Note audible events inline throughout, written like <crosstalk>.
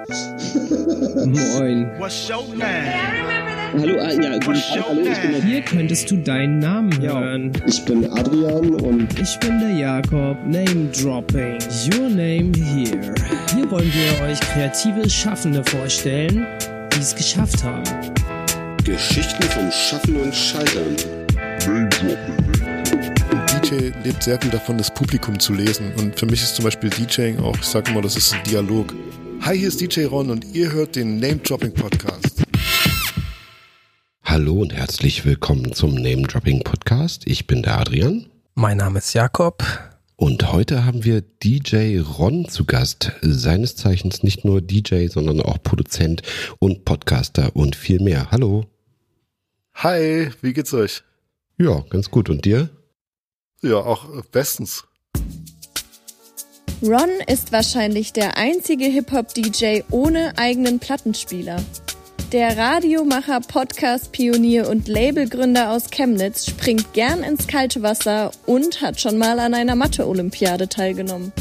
<laughs> Moin. Name? Hallo, ah, ja, guten Tag, hallo, ich bin, Hier könntest du deinen Namen hören. ich bin Adrian und Ich bin der Jakob, Name Dropping. Your name here. Hier wollen wir euch kreative Schaffende vorstellen, die es geschafft haben. Geschichten vom Schaffen und Scheitern. Ein DJ lebt sehr viel davon, das Publikum zu lesen. Und für mich ist zum Beispiel DJing auch, ich sage immer, das ist ein Dialog. Hi, hier ist DJ Ron und ihr hört den Name Dropping Podcast. Hallo und herzlich willkommen zum Name Dropping Podcast. Ich bin der Adrian Mein Name ist Jakob. und heute haben wir DJ Ron zu Gast. Seines Zeichens nicht nur DJ, sondern auch Produzent und Podcaster und viel mehr. Hallo. Hi, wie geht's euch? Ja, ganz gut. Und dir? Ja, auch bestens. Ron ist wahrscheinlich der einzige Hip-Hop-DJ ohne eigenen Plattenspieler. Der Radiomacher, Podcast-Pionier und Labelgründer aus Chemnitz springt gern ins kalte Wasser und hat schon mal an einer Mathe-Olympiade teilgenommen.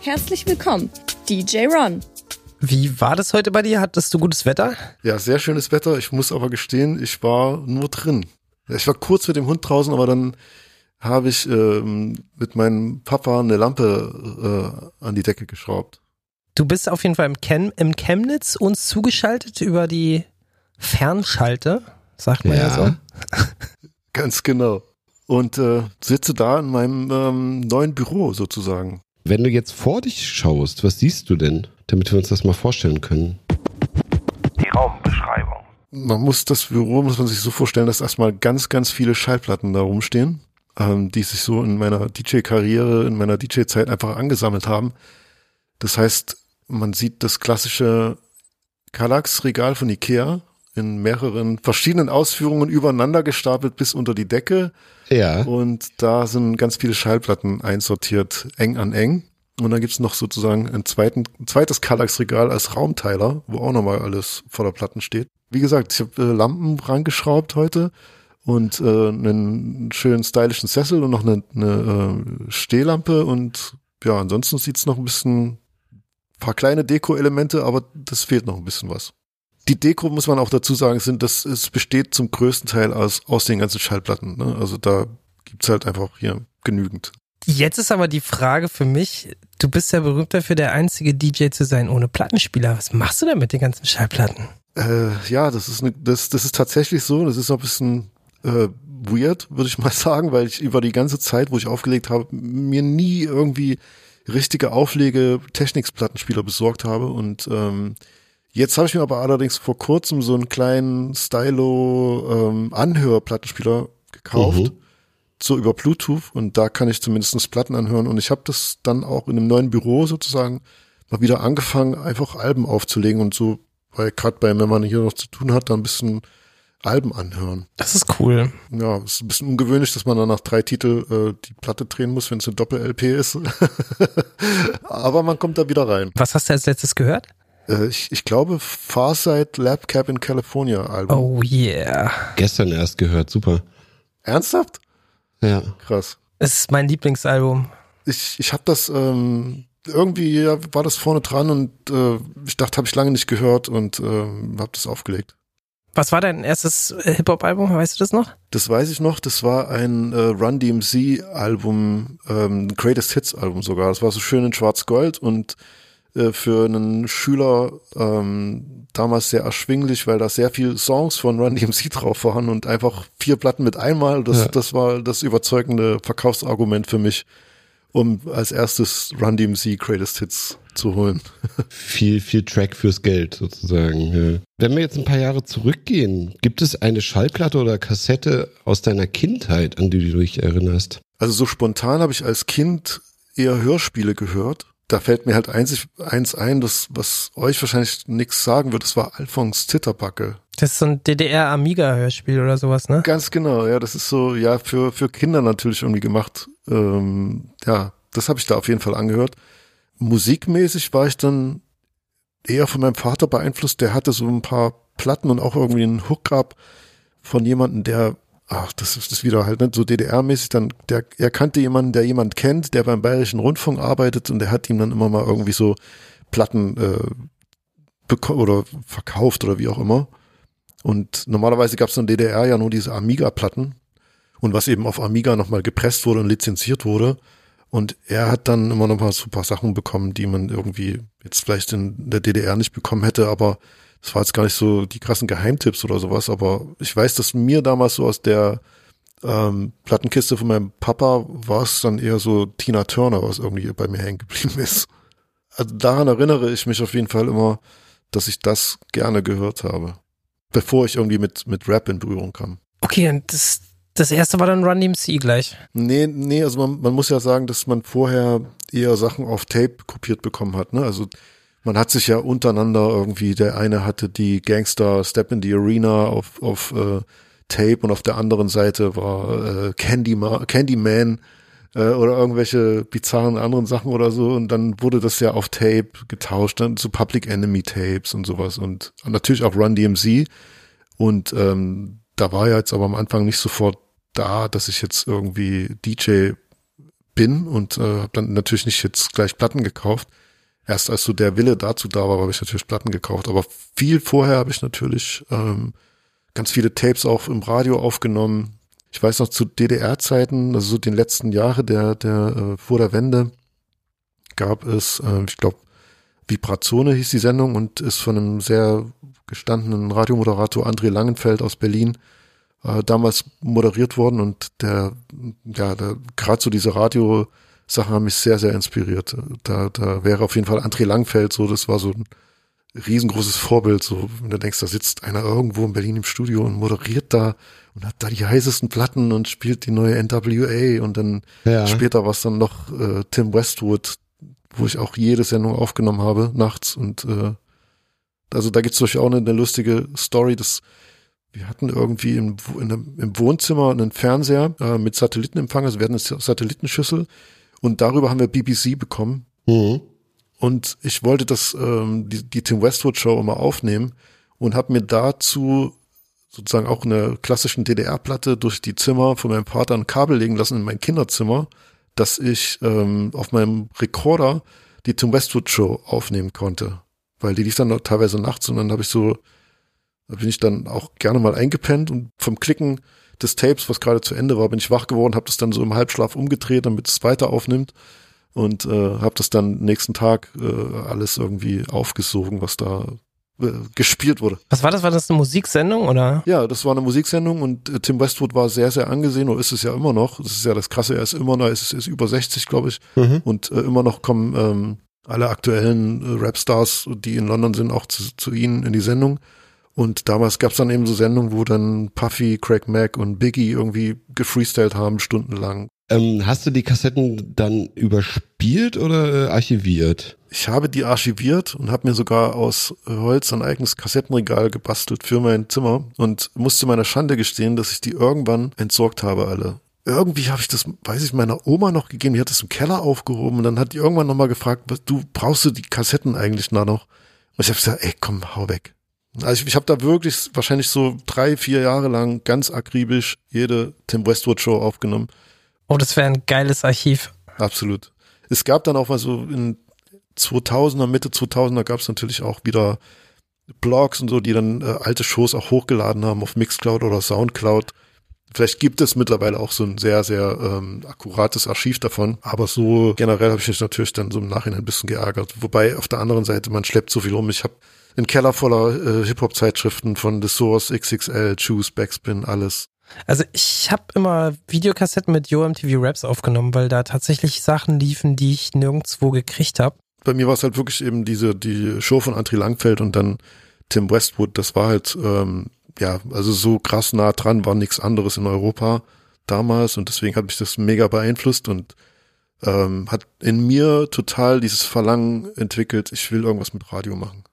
Herzlich willkommen, DJ Ron. Wie war das heute bei dir? Hattest du gutes Wetter? Ja, sehr schönes Wetter. Ich muss aber gestehen, ich war nur drin. Ich war kurz mit dem Hund draußen, aber dann habe ich ähm, mit meinem Papa eine Lampe äh, an die Decke geschraubt. Du bist auf jeden Fall im, Chem im Chemnitz uns zugeschaltet über die Fernschalte, sagt man ja, so. <laughs> Ganz genau. Und äh, sitze da in meinem ähm, neuen Büro sozusagen. Wenn du jetzt vor dich schaust, was siehst du denn, damit wir uns das mal vorstellen können? Die Raumbeschreibung. Man muss das Büro, muss man sich so vorstellen, dass erstmal ganz, ganz viele Schallplatten da rumstehen, ähm, die sich so in meiner DJ-Karriere, in meiner DJ-Zeit einfach angesammelt haben. Das heißt, man sieht das klassische Kallax-Regal von Ikea in mehreren verschiedenen Ausführungen übereinander gestapelt bis unter die Decke. Ja. Und da sind ganz viele Schallplatten einsortiert, eng an eng. Und dann gibt's noch sozusagen ein, zweiten, ein zweites Kallax-Regal als Raumteiler, wo auch nochmal alles voller Platten steht. Wie gesagt, ich habe äh, Lampen rangeschraubt heute und äh, einen schönen stylischen Sessel und noch eine, eine äh, Stehlampe und ja, ansonsten sieht's noch ein bisschen paar kleine Deko-Elemente, aber das fehlt noch ein bisschen was. Die Deko muss man auch dazu sagen, sind das es besteht zum größten Teil aus aus den ganzen Schallplatten. Ne? Also da gibt's halt einfach hier genügend. Jetzt ist aber die Frage für mich, du bist ja berühmt dafür, der einzige DJ zu sein ohne Plattenspieler. Was machst du denn mit den ganzen Schallplatten? Äh, ja, das ist ne, das das ist tatsächlich so. Das ist auch ein bisschen äh, weird, würde ich mal <laughs> sagen, weil ich über die ganze Zeit, wo ich aufgelegt habe, mir nie irgendwie richtige Auflege Technics-Plattenspieler besorgt habe. Und ähm, jetzt habe ich mir aber allerdings vor kurzem so einen kleinen Stylo ähm, Anhörplattenspieler gekauft, Mhm. so über Bluetooth. Und da kann ich zumindest Platten anhören. Und ich habe das dann auch in einem neuen Büro sozusagen mal wieder angefangen, einfach Alben aufzulegen und so, weil gerade bei, wenn man hier noch zu tun hat, dann ein bisschen Alben anhören. Das ist cool. Ja, ist ein bisschen ungewöhnlich, dass man dann nach drei Titel äh, die Platte drehen muss, wenn es eine Doppel-LP ist. <laughs> Aber man kommt da wieder rein. Was hast du als letztes gehört? Äh, ich, ich glaube, Farsight Lab Cap in California Album. Oh yeah. Gestern erst gehört, super. Ernsthaft? Ja. Krass. Es ist mein Lieblingsalbum. Ich, ich habe das ähm, irgendwie ja, war das vorne dran und äh, ich dachte, habe ich lange nicht gehört und ähm, habe das aufgelegt. Was war dein erstes äh, Hip-Hop-Album? Weißt du das noch? Das weiß ich noch, das war ein äh, Run DMC Album, ähm, Greatest Hits Album sogar. Das war so schön in schwarz-gold und äh, für einen Schüler ähm, damals sehr erschwinglich, weil da sehr viel Songs von Run DMC drauf waren und einfach vier Platten mit einmal. Das, Ja. das war das überzeugende Verkaufsargument für mich, um als erstes Run DMC Greatest Hits zu holen. <laughs> Viel, viel Track fürs Geld sozusagen. Ja. Wenn wir jetzt ein paar Jahre zurückgehen, gibt es eine Schallplatte oder Kassette aus deiner Kindheit, an die du dich erinnerst? Also so spontan habe ich als Kind eher Hörspiele gehört. Da fällt mir halt eins, eins ein, das, was euch wahrscheinlich nichts sagen wird, das war Alphons Zitterbacke. Das ist so ein DDR-Amiga-Hörspiel oder sowas, ne? Ganz genau, ja, das ist so, ja, für, für Kinder natürlich irgendwie gemacht. Ähm, ja, das habe ich da auf jeden Fall angehört. Musikmäßig war ich dann eher von meinem Vater beeinflusst, der hatte so ein paar Platten und auch irgendwie einen Hookup von jemandem, der, ach, das ist das wieder halt nicht so DDR-mäßig, dann, der, er kannte jemanden, der jemand kennt, der beim Bayerischen Rundfunk arbeitet und der hat ihm dann immer mal irgendwie so Platten äh, oder verkauft oder wie auch immer. Und normalerweise gab es in DDR ja nur diese Amiga-Platten und was eben auf Amiga nochmal gepresst wurde und lizenziert wurde. Und er hat dann immer noch mal so ein paar Sachen bekommen, die man irgendwie jetzt vielleicht in der DDR nicht bekommen hätte, aber es war jetzt gar nicht so die krassen Geheimtipps oder sowas, aber ich weiß, dass mir damals so aus der ähm, Plattenkiste von meinem Papa war es dann eher so Tina Turner, was irgendwie bei mir hängen geblieben ist. Also daran erinnere ich mich auf jeden Fall immer, dass ich das gerne gehört habe, bevor ich irgendwie mit, mit Rap in Berührung kam. Okay, und das, das erste war dann Run DMC gleich. Nee, nee, also man, man muss ja sagen, dass man vorher eher Sachen auf Tape kopiert bekommen hat, ne? Also man hat sich ja untereinander irgendwie, der eine hatte die Gangster Step in the Arena auf, auf äh, Tape und auf der anderen Seite war äh, Candyman, Candyman äh, oder irgendwelche bizarren anderen Sachen oder so und dann wurde das ja auf Tape getauscht, dann zu Public Enemy Tapes und sowas und, und natürlich auch Run DMC und ähm, da war ja jetzt aber am Anfang nicht sofort da, dass ich jetzt irgendwie DJ bin und äh, habe dann natürlich nicht jetzt gleich Platten gekauft. Erst als so der Wille dazu da war, habe ich natürlich Platten gekauft. Aber viel vorher habe ich natürlich ähm, ganz viele Tapes auch im Radio aufgenommen. Ich weiß noch zu DDR-Zeiten, also so den letzten Jahre der, der äh, vor der Wende, gab es, äh, ich glaube, Vibrazone hieß die Sendung und ist von einem sehr gestandenen Radiomoderator André Langenfeld aus Berlin äh, damals moderiert worden und der, ja, gerade so diese Radio-Sachen haben mich sehr, sehr inspiriert. Da, da wäre auf jeden Fall André Langfeld so, das war so ein riesengroßes Vorbild, so, wenn du denkst, da sitzt einer irgendwo in Berlin im Studio und moderiert da und hat da die heißesten Platten und spielt die neue NWA und dann Ja. später war es dann noch äh, Tim Westwood, wo ich auch jede Sendung aufgenommen habe, nachts und äh, also da gibt's durchaus auch eine, eine lustige Story, dass wir hatten irgendwie im, einem, im Wohnzimmer einen Fernseher äh, mit Satellitenempfang, also wir hatten eine Satellitenschüssel und darüber haben wir BBC bekommen Mhm. und ich wollte das ähm, die, die Tim Westwood Show immer aufnehmen und habe mir dazu sozusagen auch eine klassischen DDR-Platte durch die Zimmer von meinem Vater ein Kabel legen lassen in mein Kinderzimmer, dass ich ähm, auf meinem Rekorder die Tim Westwood Show aufnehmen konnte, weil die lief dann teilweise nachts und dann habe ich so da bin ich dann auch gerne mal eingepennt und vom Klicken des Tapes, was gerade zu Ende war, bin ich wach geworden, habe das dann so im Halbschlaf umgedreht, damit es weiter aufnimmt und äh, habe das dann nächsten Tag äh, alles irgendwie aufgesogen, was da äh, gespielt wurde. Was war das? War das eine Musiksendung oder? Ja, das war eine Musiksendung und äh, Tim Westwood war sehr, sehr angesehen oder ist es ja immer noch. Das ist ja das Krasse, er ist immer noch, er ist, ist über 60, glaube ich. Mhm. Und äh, immer noch kommen ähm, alle aktuellen äh, Rapstars, die in London sind, auch zu, zu ihnen in die Sendung. Und damals gab's dann eben so Sendungen, wo dann Puffy, Craig Mack und Biggie irgendwie gefreestylt haben, stundenlang. Ähm, hast du die Kassetten dann überspielt oder äh, archiviert? Ich habe die archiviert und habe mir sogar aus Holz ein eigenes Kassettenregal gebastelt für mein Zimmer und musste meiner Schande gestehen, dass ich die irgendwann entsorgt habe alle. Irgendwie habe ich das, weiß ich, meiner Oma noch gegeben, die hat das im Keller aufgehoben und dann hat die irgendwann nochmal gefragt, du brauchst du die Kassetten eigentlich da noch? Und ich habe gesagt, ey, komm, hau weg. Also ich, ich habe da wirklich wahrscheinlich so drei, vier Jahre lang ganz akribisch jede Tim Westwood Show aufgenommen. Oh, das wäre ein geiles Archiv. Absolut. Es gab dann auch mal so in 2000er, Mitte 2000er gab es natürlich auch wieder Blogs und so, die dann äh, alte Shows auch hochgeladen haben auf Mixcloud oder Soundcloud. Vielleicht gibt es mittlerweile auch so ein sehr, sehr ähm, akkurates Archiv davon. Aber so generell habe ich mich natürlich dann so im Nachhinein ein bisschen geärgert. Wobei auf der anderen Seite, man schleppt so viel um. Ich habe einen Keller voller äh, Hip-Hop-Zeitschriften von The Source, XXL, Choose, Backspin, alles. Also ich habe immer Videokassetten mit YoMTV Raps aufgenommen, weil da tatsächlich Sachen liefen, die ich nirgendwo gekriegt habe. bei mir war es halt wirklich eben diese, die Show von André Langfeld und dann Tim Westwood, das war halt, ähm, ja, also so krass nah dran war nichts anderes in Europa damals und deswegen hat mich das mega beeinflusst und ähm, hat in mir total dieses Verlangen entwickelt, ich will irgendwas mit Radio machen.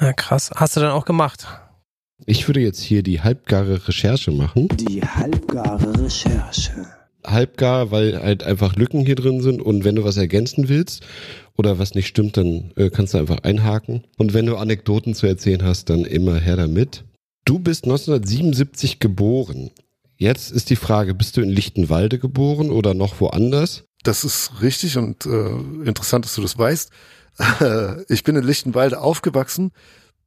Ja, krass. Hast du dann auch gemacht? Ich würde jetzt hier die halbgare Recherche machen. Die halbgare Recherche. Halbgar, weil halt einfach Lücken hier drin sind und wenn du was ergänzen willst oder was nicht stimmt, dann äh, kannst du einfach einhaken. Und wenn du Anekdoten zu erzählen hast, dann immer her damit. Du bist 1977 geboren. Jetzt ist die Frage, bist du in Lichtenwalde geboren oder noch woanders? Das ist richtig und äh, interessant, dass du das weißt. Ich bin in Lichtenwalde aufgewachsen,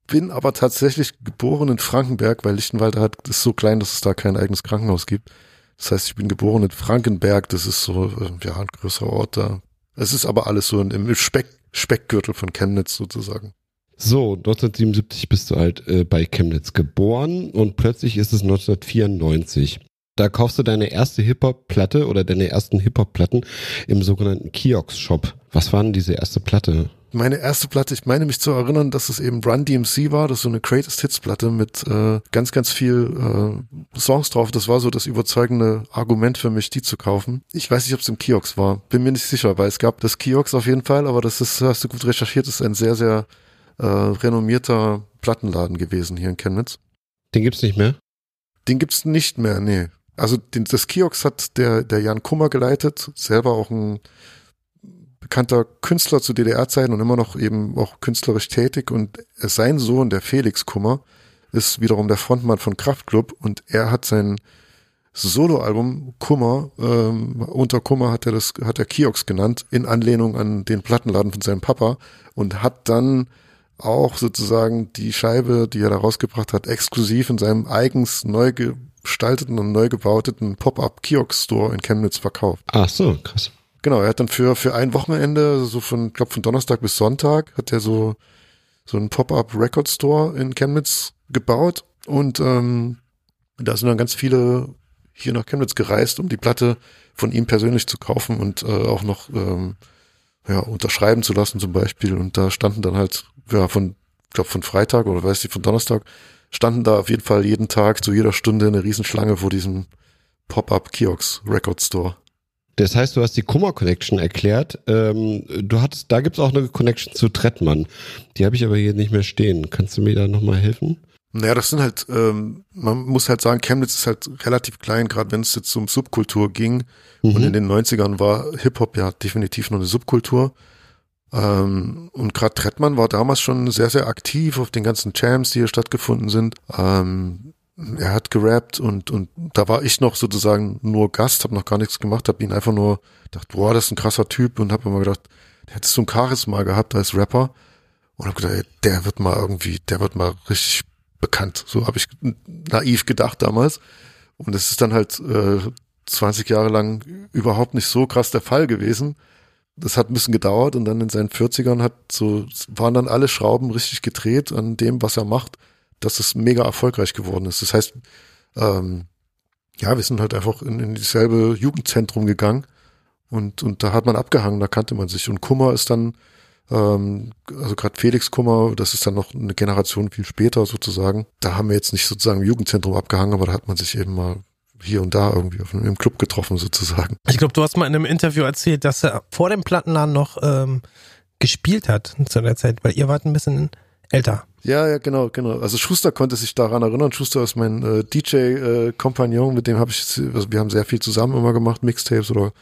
bin aber tatsächlich geboren in Frankenberg, weil Lichtenwalde hat, ist so klein, dass es da kein eigenes Krankenhaus gibt. Das heißt, ich bin geboren in Frankenberg, das ist so, äh, ja, ein größerer Ort da. Es ist aber alles so im Speck, Speckgürtel von Chemnitz sozusagen. So, 1977 bist du halt äh, bei Chemnitz geboren und plötzlich ist es 1994. Da kaufst du deine erste Hip-Hop-Platte oder deine ersten Hip-Hop-Platten im sogenannten Kiosk-Shop. Was war denn diese erste Platte? Meine erste Platte, ich meine mich zu erinnern, dass es eben Run DMC war, das ist so eine Greatest Hits Platte mit äh, ganz, ganz viel äh, Songs drauf. Das war so das überzeugende Argument für mich, die zu kaufen. Ich weiß nicht, ob es im Kiosk war, bin mir nicht sicher, weil es gab das Kiosk auf jeden Fall, aber das ist, hast du gut recherchiert, ist ein sehr, sehr äh, renommierter Plattenladen gewesen hier in Chemnitz. Den gibt's nicht mehr? Den gibt's nicht mehr, nee. Also den, das Kiosk hat der, der Jan Kummer geleitet, selber auch ein bekannter Künstler zu DDR-Zeiten und immer noch eben auch künstlerisch tätig. Und sein Sohn, der Felix Kummer, ist wiederum der Frontmann von Kraftklub und er hat sein Soloalbum Kummer, ähm, unter Kummer hat er das, hat er Kiosk genannt, in Anlehnung an den Plattenladen von seinem Papa und hat dann auch sozusagen die Scheibe, die er da rausgebracht hat, exklusiv in seinem eigens neu gestalteten und neu gebauten Pop-up-Kiosk-Store in Chemnitz verkauft. Ach so, krass. Genau, er hat dann für, für ein Wochenende, so von, glaub von Donnerstag bis Sonntag, hat er so, so einen Pop-up-Record-Store in Chemnitz gebaut und ähm, da sind dann ganz viele hier nach Chemnitz gereist, um die Platte von ihm persönlich zu kaufen und äh, auch noch ähm, ja, unterschreiben zu lassen zum Beispiel. Und da standen dann halt, ja, von, glaube von Freitag oder weiß ich, von Donnerstag, standen da auf jeden Fall jeden Tag zu jeder Stunde eine Riesenschlange vor diesem Pop-up Kiosk Record Store. Das heißt, du hast die Kummer Connection erklärt. Ähm, du hattest, da gibt's auch eine Connection zu Trettmann. Die habe ich aber hier nicht mehr stehen. Kannst du mir da nochmal helfen? Naja, das sind halt, ähm, man muss halt sagen, Chemnitz ist halt relativ klein, gerade wenn es jetzt um Subkultur ging. Mhm. Und in den 90ern war Hip-Hop ja definitiv noch eine Subkultur. Ähm, und gerade Trettmann war damals schon sehr, sehr aktiv auf den ganzen Jams, die hier stattgefunden sind. Ähm, er hat gerappt und, und da war ich noch sozusagen nur Gast, habe noch gar nichts gemacht, habe ihn einfach nur gedacht, boah, das ist ein krasser Typ und habe immer gedacht, der hat so ein Charisma gehabt als Rapper und habe gedacht, ey, der wird mal irgendwie, der wird mal richtig bekannt. So habe ich naiv gedacht damals. Und es ist dann halt äh, 20 Jahre lang überhaupt nicht so krass der Fall gewesen. Das hat ein bisschen gedauert und dann in seinen 40ern hat so, waren dann alle Schrauben richtig gedreht an dem, was er macht, dass es mega erfolgreich geworden ist. Das heißt, ähm, ja, wir sind halt einfach in, in dieselbe Jugendzentrum gegangen und, und da hat man abgehangen, da kannte man sich. Und Kummer ist dann ähm, also gerade Felix Kummer, das ist dann noch eine Generation viel später sozusagen. Da haben wir jetzt nicht sozusagen im Jugendzentrum abgehangen, aber da hat man sich eben mal hier und da irgendwie auf einem, im Club getroffen sozusagen. Ich glaube, du hast mal in einem Interview erzählt, dass er vor dem Plattenladen noch ähm, gespielt hat zu der Zeit, weil ihr wart ein bisschen älter. Ja, ja, genau, genau. Also Schuster konnte sich daran erinnern. Schuster ist mein äh, DJ-Kompagnon, äh, mit dem habe ich, also wir haben sehr viel zusammen immer gemacht, Mixtapes oder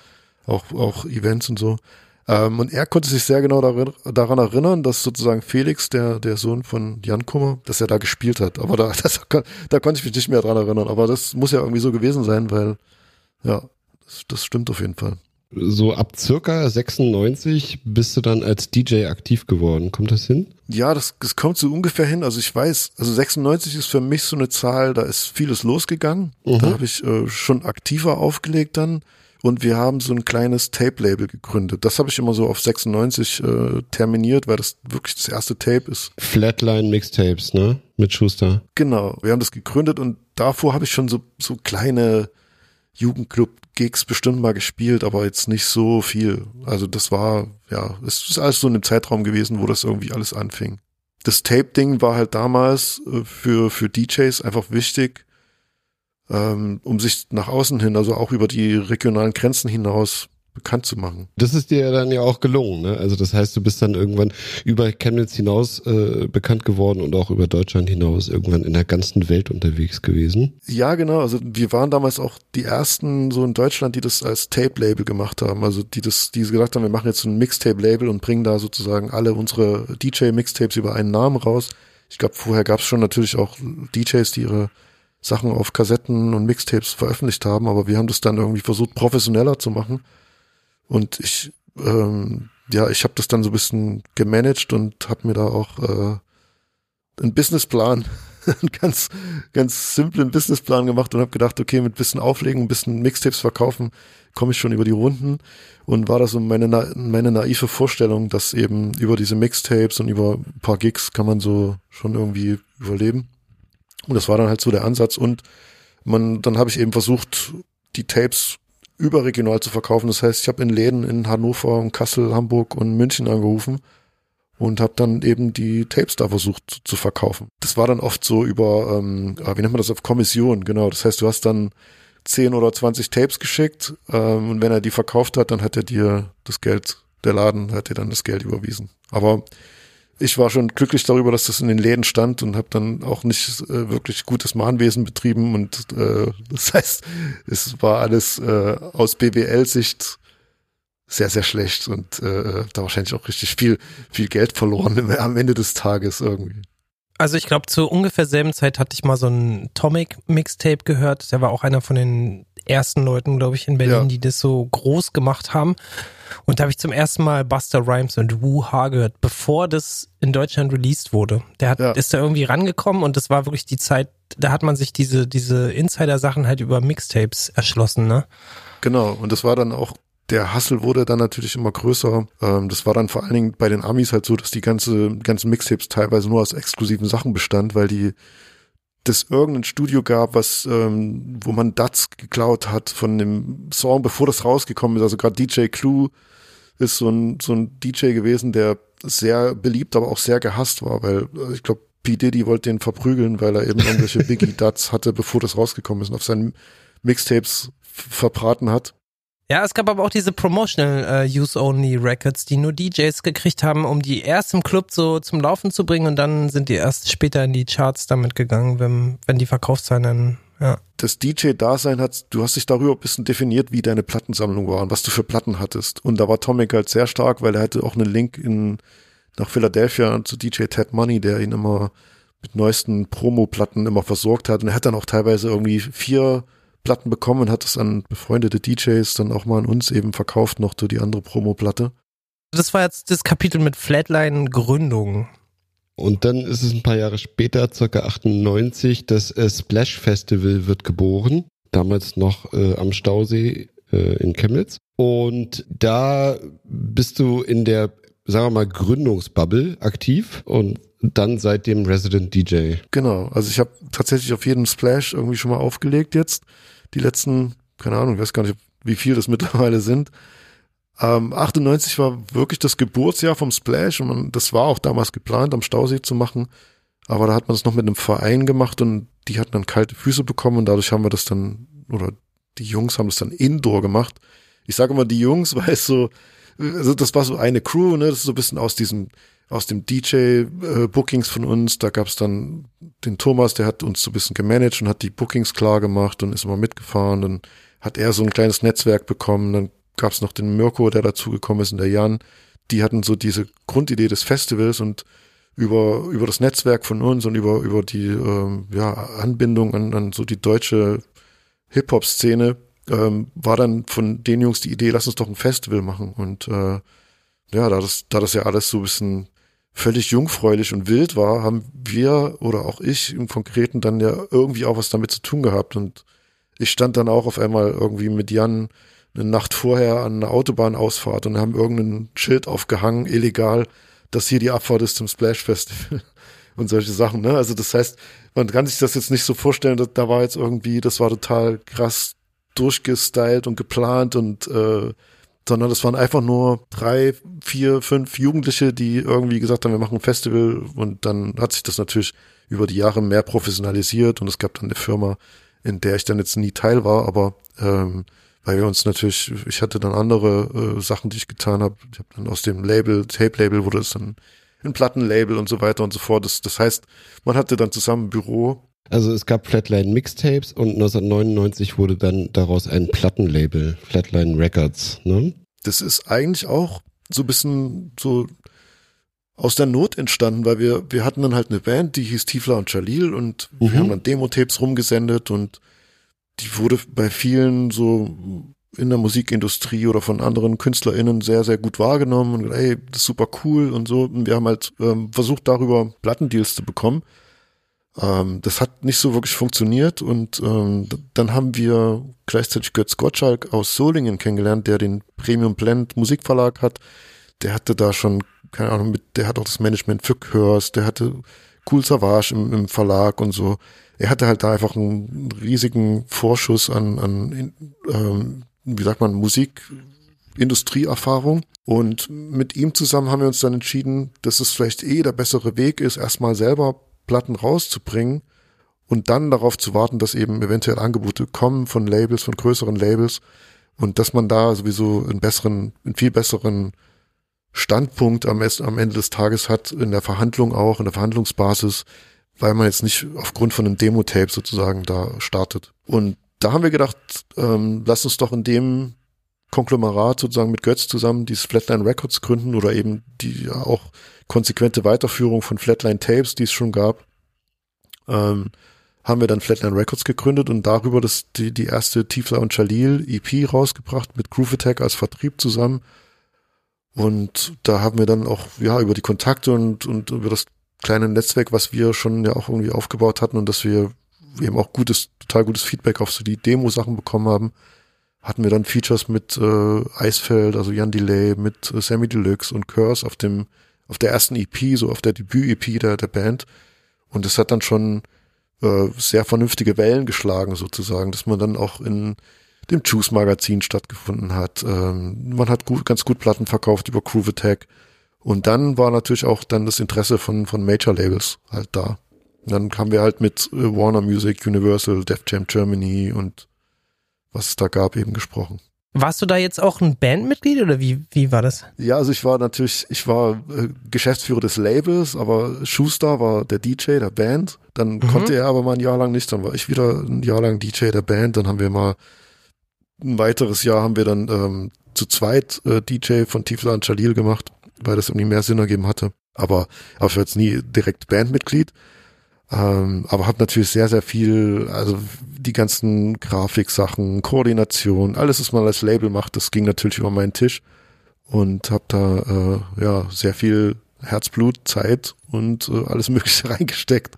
auch, auch Events und so. Ähm, und er konnte sich sehr genau darin, daran erinnern, dass sozusagen Felix, der, der Sohn von Jan Kummer, dass er da gespielt hat. Aber da, <laughs> das, da konnte ich mich nicht mehr dran erinnern. Aber das muss ja irgendwie so gewesen sein, weil, ja, das, das stimmt auf jeden Fall. So ab circa 96 bist du dann als DJ aktiv geworden. Kommt das hin? Ja, das, das kommt so ungefähr hin. Also ich weiß, also 96 ist für mich so eine Zahl, da ist vieles losgegangen. Mhm. Da habe ich äh, schon aktiver aufgelegt dann und wir haben so ein kleines Tape-Label gegründet. Das habe ich immer so auf 96 äh, terminiert, weil das wirklich das erste Tape ist. Flatline Mixtapes, ne? Mit Schuster. Genau, wir haben das gegründet und davor habe ich schon so, so kleine Jugendclub-Gigs bestimmt mal gespielt, aber jetzt nicht so viel. Also das war, ja, es ist alles so in dem Zeitraum gewesen, wo das irgendwie alles anfing. Das Tape-Ding war halt damals äh, für, für DJs einfach wichtig, ähm, um sich nach außen hin, also auch über die regionalen Grenzen hinaus bekannt zu machen. Das ist dir dann ja auch gelungen, ne? Also das heißt, du bist dann irgendwann über Chemnitz hinaus äh, bekannt geworden und auch über Deutschland hinaus irgendwann in der ganzen Welt unterwegs gewesen. Ja, genau. Also wir waren damals auch die ersten so in Deutschland, die das als Tape-Label gemacht haben. Also die das, die gesagt haben, wir machen jetzt ein Mixtape-Label und bringen da sozusagen alle unsere DJ-Mixtapes über einen Namen raus. Ich glaube, vorher gab es schon natürlich auch DJs, die ihre Sachen auf Kassetten und Mixtapes veröffentlicht haben, aber wir haben das dann irgendwie versucht, professioneller zu machen. Und ich, ähm, ja, ich habe das dann so ein bisschen gemanagt und habe mir da auch äh, einen Businessplan, <laughs> einen ganz, ganz simplen Businessplan gemacht und habe gedacht, okay, mit bisschen Auflegen, ein bisschen Mixtapes verkaufen, komme ich schon über die Runden und war das so meine, meine naive Vorstellung, dass eben über diese Mixtapes und über ein paar Gigs kann man so schon irgendwie überleben. Und das war dann halt so der Ansatz und man, dann habe ich eben versucht, die Tapes überregional zu verkaufen. Das heißt, ich habe in Läden in Hannover, und Kassel, Hamburg und München angerufen und habe dann eben die Tapes da versucht zu verkaufen. Das war dann oft so über, ähm, ah, wie nennt man das auf Kommission, genau. Das heißt, du hast dann 10 oder 20 Tapes geschickt ähm, und wenn er die verkauft hat, dann hat er dir das Geld, der Laden hat dir dann das Geld überwiesen. Aber ich war schon glücklich darüber, dass das in den Läden stand und habe dann auch nicht äh, wirklich gutes Mahnwesen betrieben und äh, <laughs> das heißt, es war alles äh, aus BWL-Sicht sehr, sehr schlecht und äh, da wahrscheinlich auch richtig viel, viel Geld verloren <laughs> am Ende des Tages irgendwie. Also ich glaube, zu ungefähr selben Zeit hatte ich mal so ein Tomic-Mixtape gehört. Der war auch einer von den ersten Leuten, glaube ich, in Berlin, Ja. die das so groß gemacht haben. Und da habe ich zum ersten Mal Buster Rhymes und Wu Ha gehört, bevor das in Deutschland released wurde. Der hat, Ja. ist da irgendwie rangekommen und das war wirklich die Zeit, da hat man sich diese, diese Insider-Sachen halt über Mixtapes erschlossen, ne? Genau, und das war dann auch, der Hassel wurde dann natürlich immer größer. Ähm, das war dann vor allen Dingen bei den Amis halt so, dass die ganze, ganzen Mixtapes teilweise nur aus exklusiven Sachen bestand, weil die das irgendein Studio gab, was, ähm, wo man Duts geklaut hat von dem Song, bevor das rausgekommen ist. Also gerade DJ Clue ist so ein, so ein DJ gewesen, der sehr beliebt, aber auch sehr gehasst war, weil äh, ich glaube, P. Diddy wollte den verprügeln, weil er eben irgendwelche <laughs> Biggie Duts hatte, bevor das rausgekommen ist und auf seinen Mixtapes verbraten hat. Ja, es gab aber auch diese Promotional äh, Use-Only Records, die nur DJs gekriegt haben, um die erst im Club so zum Laufen zu bringen und dann sind die erst später in die Charts damit gegangen, wenn, wenn die Verkaufszahlen dann, ja. das DJ-Dasein hat, du hast dich darüber ein bisschen definiert, wie deine Plattensammlung war und was du für Platten hattest. Und da war Tomic halt sehr stark, weil er hatte auch einen Link in, nach Philadelphia zu DJ Ted Money, der ihn immer mit neuesten Promo-Platten immer versorgt hat. Und er hat dann auch teilweise irgendwie vier Platten bekommen und hat es an befreundete DJs dann auch mal an uns eben verkauft, noch so die andere Promo-Platte. Das war jetzt das Kapitel mit Flatline Gründung. Und dann ist es ein paar Jahre später, circa 98, das äh, Splash Festival wird geboren. Damals noch äh, am Stausee äh, in Chemnitz. Und da bist du in der, sagen wir mal, Gründungsbubble aktiv und dann seitdem Resident DJ. Genau, also ich habe tatsächlich auf jeden Splash irgendwie schon mal aufgelegt jetzt. Die letzten, keine Ahnung, ich weiß gar nicht, wie viel das <laughs> mittlerweile sind. Ähm, 98 war wirklich das Geburtsjahr vom Splash und man, das war auch damals geplant, am Stausee zu machen. Aber da hat man es noch mit einem Verein gemacht und die hatten dann kalte Füße bekommen und dadurch haben wir das dann, oder die Jungs haben das dann indoor gemacht. Ich sage immer die Jungs, <laughs> weil es so, also das war so eine Crew, ne, das ist so ein bisschen aus diesem, aus dem DJ-Bookings von uns. Da gab es dann den Thomas, der hat uns so ein bisschen gemanagt und hat die Bookings klar gemacht und ist immer mitgefahren. Dann hat er so ein kleines Netzwerk bekommen. Dann gab es noch den Mirko, der dazugekommen ist und der Jan. Die hatten so diese Grundidee des Festivals und über, über das Netzwerk von uns und über, über die ähm, ja, Anbindung an, an so die deutsche Hip-Hop-Szene ähm, war dann von den Jungs die Idee, lass uns doch ein Festival machen. Und äh, ja, da das, da das ja alles so ein bisschen völlig jungfräulich und wild war, haben wir oder auch ich im Konkreten dann ja irgendwie auch was damit zu tun gehabt. Und ich stand dann auch auf einmal irgendwie mit Jan eine Nacht vorher an einer Autobahnausfahrt und haben irgendein Schild aufgehangen, illegal, dass hier die Abfahrt ist zum Splash Festival <laughs> und solche Sachen. Ne? Also das heißt, man kann sich das jetzt nicht so vorstellen, dass, da war jetzt irgendwie, das war total krass durchgestylt und geplant und äh, sondern das waren einfach nur drei, vier, fünf Jugendliche, die irgendwie gesagt haben, wir machen ein Festival und dann hat sich das natürlich über die Jahre mehr professionalisiert und es gab dann eine Firma, in der ich dann jetzt nie Teil war, aber ähm, weil wir uns natürlich, ich hatte dann andere äh, Sachen, die ich getan habe. Ich habe dann aus dem Label, Tape-Label wurde es dann ein Plattenlabel und so weiter und so fort. Das, das heißt, man hatte dann zusammen ein Büro. Also es gab Flatline Mixtapes und 1999 wurde dann daraus ein Plattenlabel, Flatline Records. Ne? Das ist eigentlich auch so ein bisschen so aus der Not entstanden, weil wir, wir hatten dann halt eine Band, die hieß Tiefler und Jalil und Mhm. wir haben dann Demo-Tapes rumgesendet und die wurde bei vielen so in der Musikindustrie oder von anderen KünstlerInnen sehr, sehr gut wahrgenommen und ey, das ist super cool und so. Und wir haben halt ähm, versucht, darüber Plattendeals zu bekommen. Ähm, das hat nicht so wirklich funktioniert und ähm, dann haben wir gleichzeitig Götz Gottschalk aus Solingen kennengelernt, der den Premium Blend Musikverlag hat. Der hatte da schon, keine Ahnung, mit, der hat auch das Management für Curse, der hatte Cool Savage im, im Verlag und so. Er hatte halt da einfach einen riesigen Vorschuss an, an ähm, wie sagt man, Musikindustrieerfahrung. Und mit ihm zusammen haben wir uns dann entschieden, dass es vielleicht eh der bessere Weg ist, erstmal selber Platten rauszubringen und dann darauf zu warten, dass eben eventuell Angebote kommen von Labels, von größeren Labels und dass man da sowieso einen besseren, einen viel besseren Standpunkt am, am Ende des Tages hat, in der Verhandlung auch, in der Verhandlungsbasis, weil man jetzt nicht aufgrund von einem Demo-Tape sozusagen da startet. Und da haben wir gedacht, ähm, lass uns doch in dem Konglomerat sozusagen mit Götz zusammen dieses Flatline Records gründen oder eben die auch konsequente Weiterführung von Flatline Tapes, die es schon gab, ähm, haben wir dann Flatline Records gegründet und darüber das, die, die erste Tifla und Jalil EP rausgebracht mit Groove Attack als Vertrieb zusammen. Und da haben wir dann auch, ja, über die Kontakte und, und über das kleine Netzwerk, was wir schon ja auch irgendwie aufgebaut hatten und dass wir eben auch gutes, total gutes Feedback auf so die Demo-Sachen bekommen haben, hatten wir dann Features mit äh, Eisfeld, also Jan Delay, mit äh, Sammy Deluxe und Curse auf dem auf der ersten EP, so auf der Debüt-EP der, der Band. Und es hat dann schon äh, sehr vernünftige Wellen geschlagen, sozusagen, dass man dann auch in dem Juice-Magazin stattgefunden hat. Ähm, man hat gut, ganz gut Platten verkauft über Groove Attack. Und dann war natürlich auch dann das Interesse von, von Major-Labels halt da. Und dann haben wir halt mit äh, Warner Music, Universal, Def Jam Germany und was es da gab eben gesprochen. Warst du da jetzt auch ein Bandmitglied oder wie, wie war das? Ja, also ich war natürlich, ich war äh, Geschäftsführer des Labels, aber Schuster war der DJ der Band. Dann mhm. konnte er aber mal ein Jahr lang nicht, dann war ich wieder ein Jahr lang DJ der Band. Dann haben wir mal ein weiteres Jahr haben wir dann ähm, zu zweit äh, DJ von Tifla und Jalil gemacht, weil das irgendwie mehr Sinn ergeben hatte. Aber, aber ich war jetzt nie direkt Bandmitglied. Ähm, aber habe natürlich sehr, sehr viel, also die ganzen Grafiksachen, Koordination, alles, was man als Label macht, das ging natürlich über meinen Tisch und habe da äh, ja sehr viel Herzblut, Zeit und äh, alles Mögliche <laughs> reingesteckt.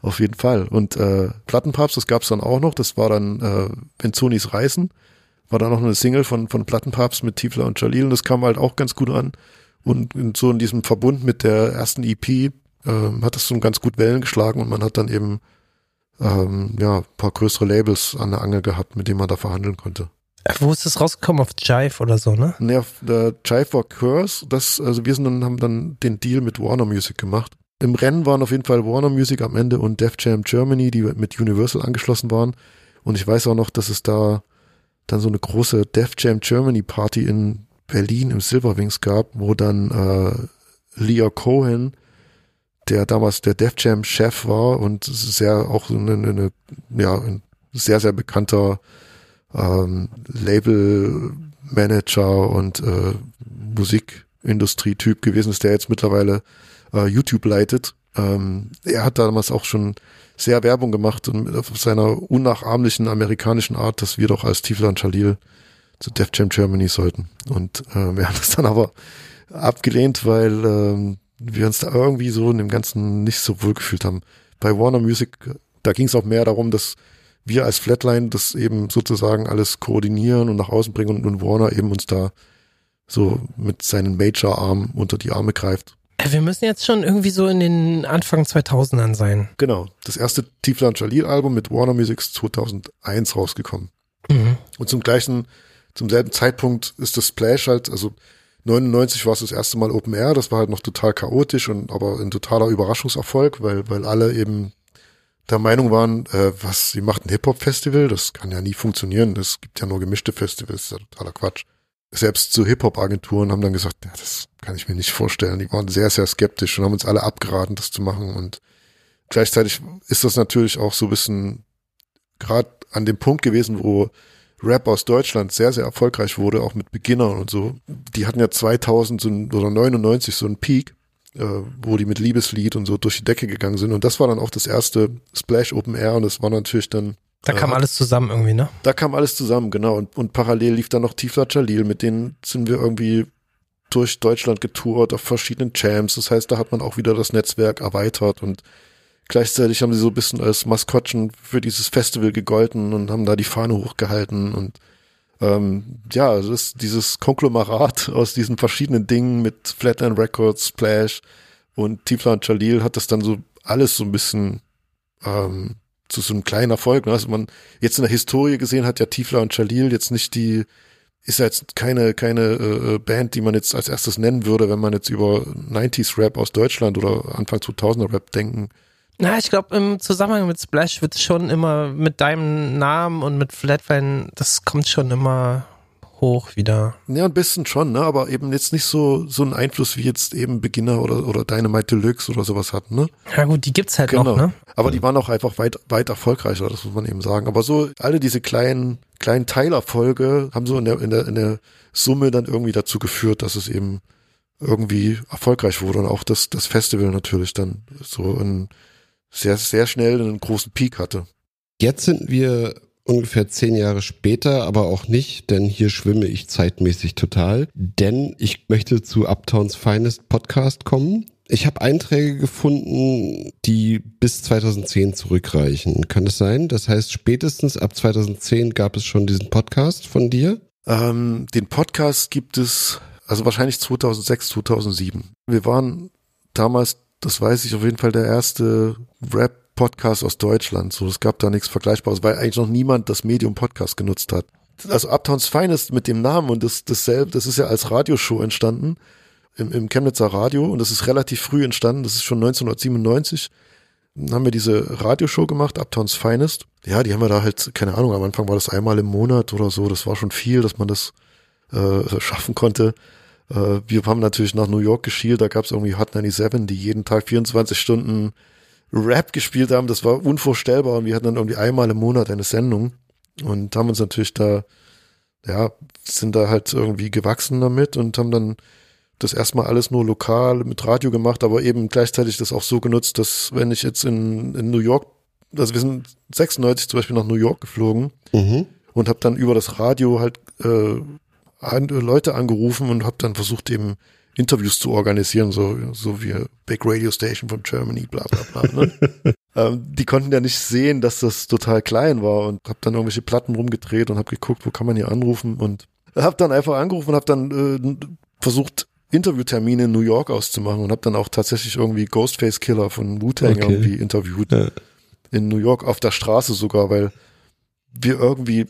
Auf jeden Fall. Und äh, Plattenpapst, das gab's dann auch noch. Das war dann äh, Benzonis Reisen. War dann noch eine Single von, von Plattenpapst mit Tiefler und Jalil. Und das kam halt auch ganz gut an. Und in, so in diesem Verbund mit der ersten EP ähm, hat das so ganz gut Wellen geschlagen und man hat dann eben ähm, ja, paar größere Labels an der Angel gehabt, mit denen man da verhandeln konnte. Wo ist das rausgekommen? Auf Jive oder so, ne? Ne, auf der Jive war Curse. Das, also wir sind dann, haben dann den Deal mit Warner Music gemacht. Im Rennen waren auf jeden Fall Warner Music am Ende und Def Jam Germany, die mit Universal angeschlossen waren. Und ich weiß auch noch, dass es da dann so eine große Def Jam Germany Party in Berlin im Silverwings gab, wo dann äh, Leah Cohen der damals der Def Jam Chef war und sehr auch eine, eine ja ein sehr sehr bekannter ähm, Label Manager und äh, Musikindustrie-Typ gewesen ist, der jetzt mittlerweile äh, YouTube leitet. Ähm, er hat damals auch schon sehr Werbung gemacht und auf seiner unnachahmlichen amerikanischen Art, dass wir doch als Tiefler und Jalil zu Def Jam Germany sollten. Und äh, wir haben das dann aber abgelehnt, weil ähm, wir uns da irgendwie so in dem Ganzen nicht so wohl gefühlt haben. Bei Warner Music, da ging es auch mehr darum, dass wir als Flatline das eben sozusagen alles koordinieren und nach außen bringen und, und Warner eben uns da so mit seinen Major-Arm unter die Arme greift. Äh, wir müssen jetzt schon irgendwie so in den Anfang 2000ern sein. Genau. Das erste Tiflan Jalil Album mit Warner Music ist 2001 rausgekommen. Mhm. Und zum gleichen, zum selben Zeitpunkt ist das Splash halt, also 99 war es das erste Mal Open Air, das war halt noch total chaotisch und aber ein totaler Überraschungserfolg, weil, weil alle eben der Meinung waren, äh, was, sie macht ein Hip-Hop-Festival, das kann ja nie funktionieren, es gibt ja nur gemischte Festivals, das ist ja totaler Quatsch. Selbst so Hip-Hop-Agenturen haben dann gesagt, ja, das kann ich mir nicht vorstellen. Die waren sehr, sehr skeptisch und haben uns alle abgeraten, das zu machen. Und gleichzeitig ist das natürlich auch so ein bisschen gerade an dem Punkt gewesen, wo Rap aus Deutschland sehr, sehr erfolgreich wurde, auch mit Beginnern und so. Die hatten ja 2000 so ein, oder 99 so einen Peak, äh, wo die mit Liebeslied und so durch die Decke gegangen sind. Und das war dann auch das erste Splash Open Air und das war natürlich dann Da kam äh, alles zusammen irgendwie, ne? Da kam alles zusammen, genau. Und, und parallel lief dann noch Tifla Jalil, mit denen sind wir irgendwie durch Deutschland getourt auf verschiedenen Champs. Das heißt, da hat man auch wieder das Netzwerk erweitert und gleichzeitig haben sie so ein bisschen als Maskottchen für dieses Festival gegolten und haben da die Fahne hochgehalten und ähm, ja, das ist dieses Konglomerat aus diesen verschiedenen Dingen mit Flatland Records, Splash und Tifla und Jalil hat das dann so alles so ein bisschen ähm, zu so einem kleinen Erfolg. Ne? Also man jetzt in der Historie gesehen hat ja Tifla und Jalil jetzt nicht die ist ja jetzt keine, keine äh, Band, die man jetzt als erstes nennen würde, wenn man jetzt über 90s Rap aus Deutschland oder Anfang 2000er Rap denken. Na, ich glaube, im Zusammenhang mit Splash wird schon immer mit deinem Namen und mit Flatline, das kommt schon immer hoch wieder. Ja, ein bisschen schon, ne? aber eben jetzt nicht so so ein Einfluss wie jetzt eben Beginner oder oder Dynamite Deluxe oder sowas hatten, ne? Ja gut, die gibt's halt Genau. noch, ne? Aber die waren auch einfach weit weit erfolgreicher, das muss man eben sagen. Aber so alle diese kleinen kleinen Teilerfolge haben so in der in der in der Summe dann irgendwie dazu geführt, dass es eben irgendwie erfolgreich wurde und auch das das Festival natürlich dann so ein sehr sehr schnell einen großen Peak hatte. Jetzt sind wir ungefähr zehn Jahre später, aber auch nicht, denn hier schwimme ich zeitmäßig total. Denn ich möchte zu Uptowns Finest Podcast kommen. Ich habe Einträge gefunden, die bis 2010 zurückreichen. Kann es sein? Das heißt, spätestens ab 2010 gab es schon diesen Podcast von dir? Ähm, den Podcast gibt es also wahrscheinlich 2006, 2007. Wir waren damals, das weiß ich auf jeden Fall, der erste Rap-Podcast aus Deutschland. So, es gab da nichts Vergleichbares, weil eigentlich noch niemand das Medium Podcast genutzt hat. Also Uptowns Finest mit dem Namen und das, dasselbe, das ist ja als Radioshow entstanden im, im Chemnitzer Radio und das ist relativ früh entstanden, das ist schon 1997. Dann haben wir diese Radioshow gemacht, Uptowns Finest. Ja, die haben wir da halt, keine Ahnung, am Anfang war das einmal im Monat oder so, das war schon viel, dass man das äh, schaffen konnte. Äh, wir haben natürlich nach New York geschielt, da gab es irgendwie Hot 97, die jeden Tag 24 Stunden Rap gespielt haben, das war unvorstellbar und wir hatten dann irgendwie einmal im Monat eine Sendung und haben uns natürlich da, ja, sind da halt irgendwie gewachsen damit und haben dann das erstmal alles nur lokal mit Radio gemacht, aber eben gleichzeitig das auch so genutzt, dass wenn ich jetzt in, in New York, also wir sind 96 zum Beispiel nach New York geflogen Mhm. und habe dann über das Radio halt äh, Leute angerufen und habe dann versucht eben Interviews zu organisieren, so so wie Big Radio Station von Germany, bla bla bla. Ne? <laughs> ähm, die konnten ja nicht sehen, dass das total klein war und habe dann irgendwelche Platten rumgedreht und habe geguckt, wo kann man hier anrufen und habe dann einfach angerufen und habe dann äh, versucht Interviewtermine in New York auszumachen und habe dann auch tatsächlich irgendwie Ghostface Killer von Wu-Tang Okay. irgendwie interviewt Ja. in New York auf der Straße sogar, weil wir irgendwie,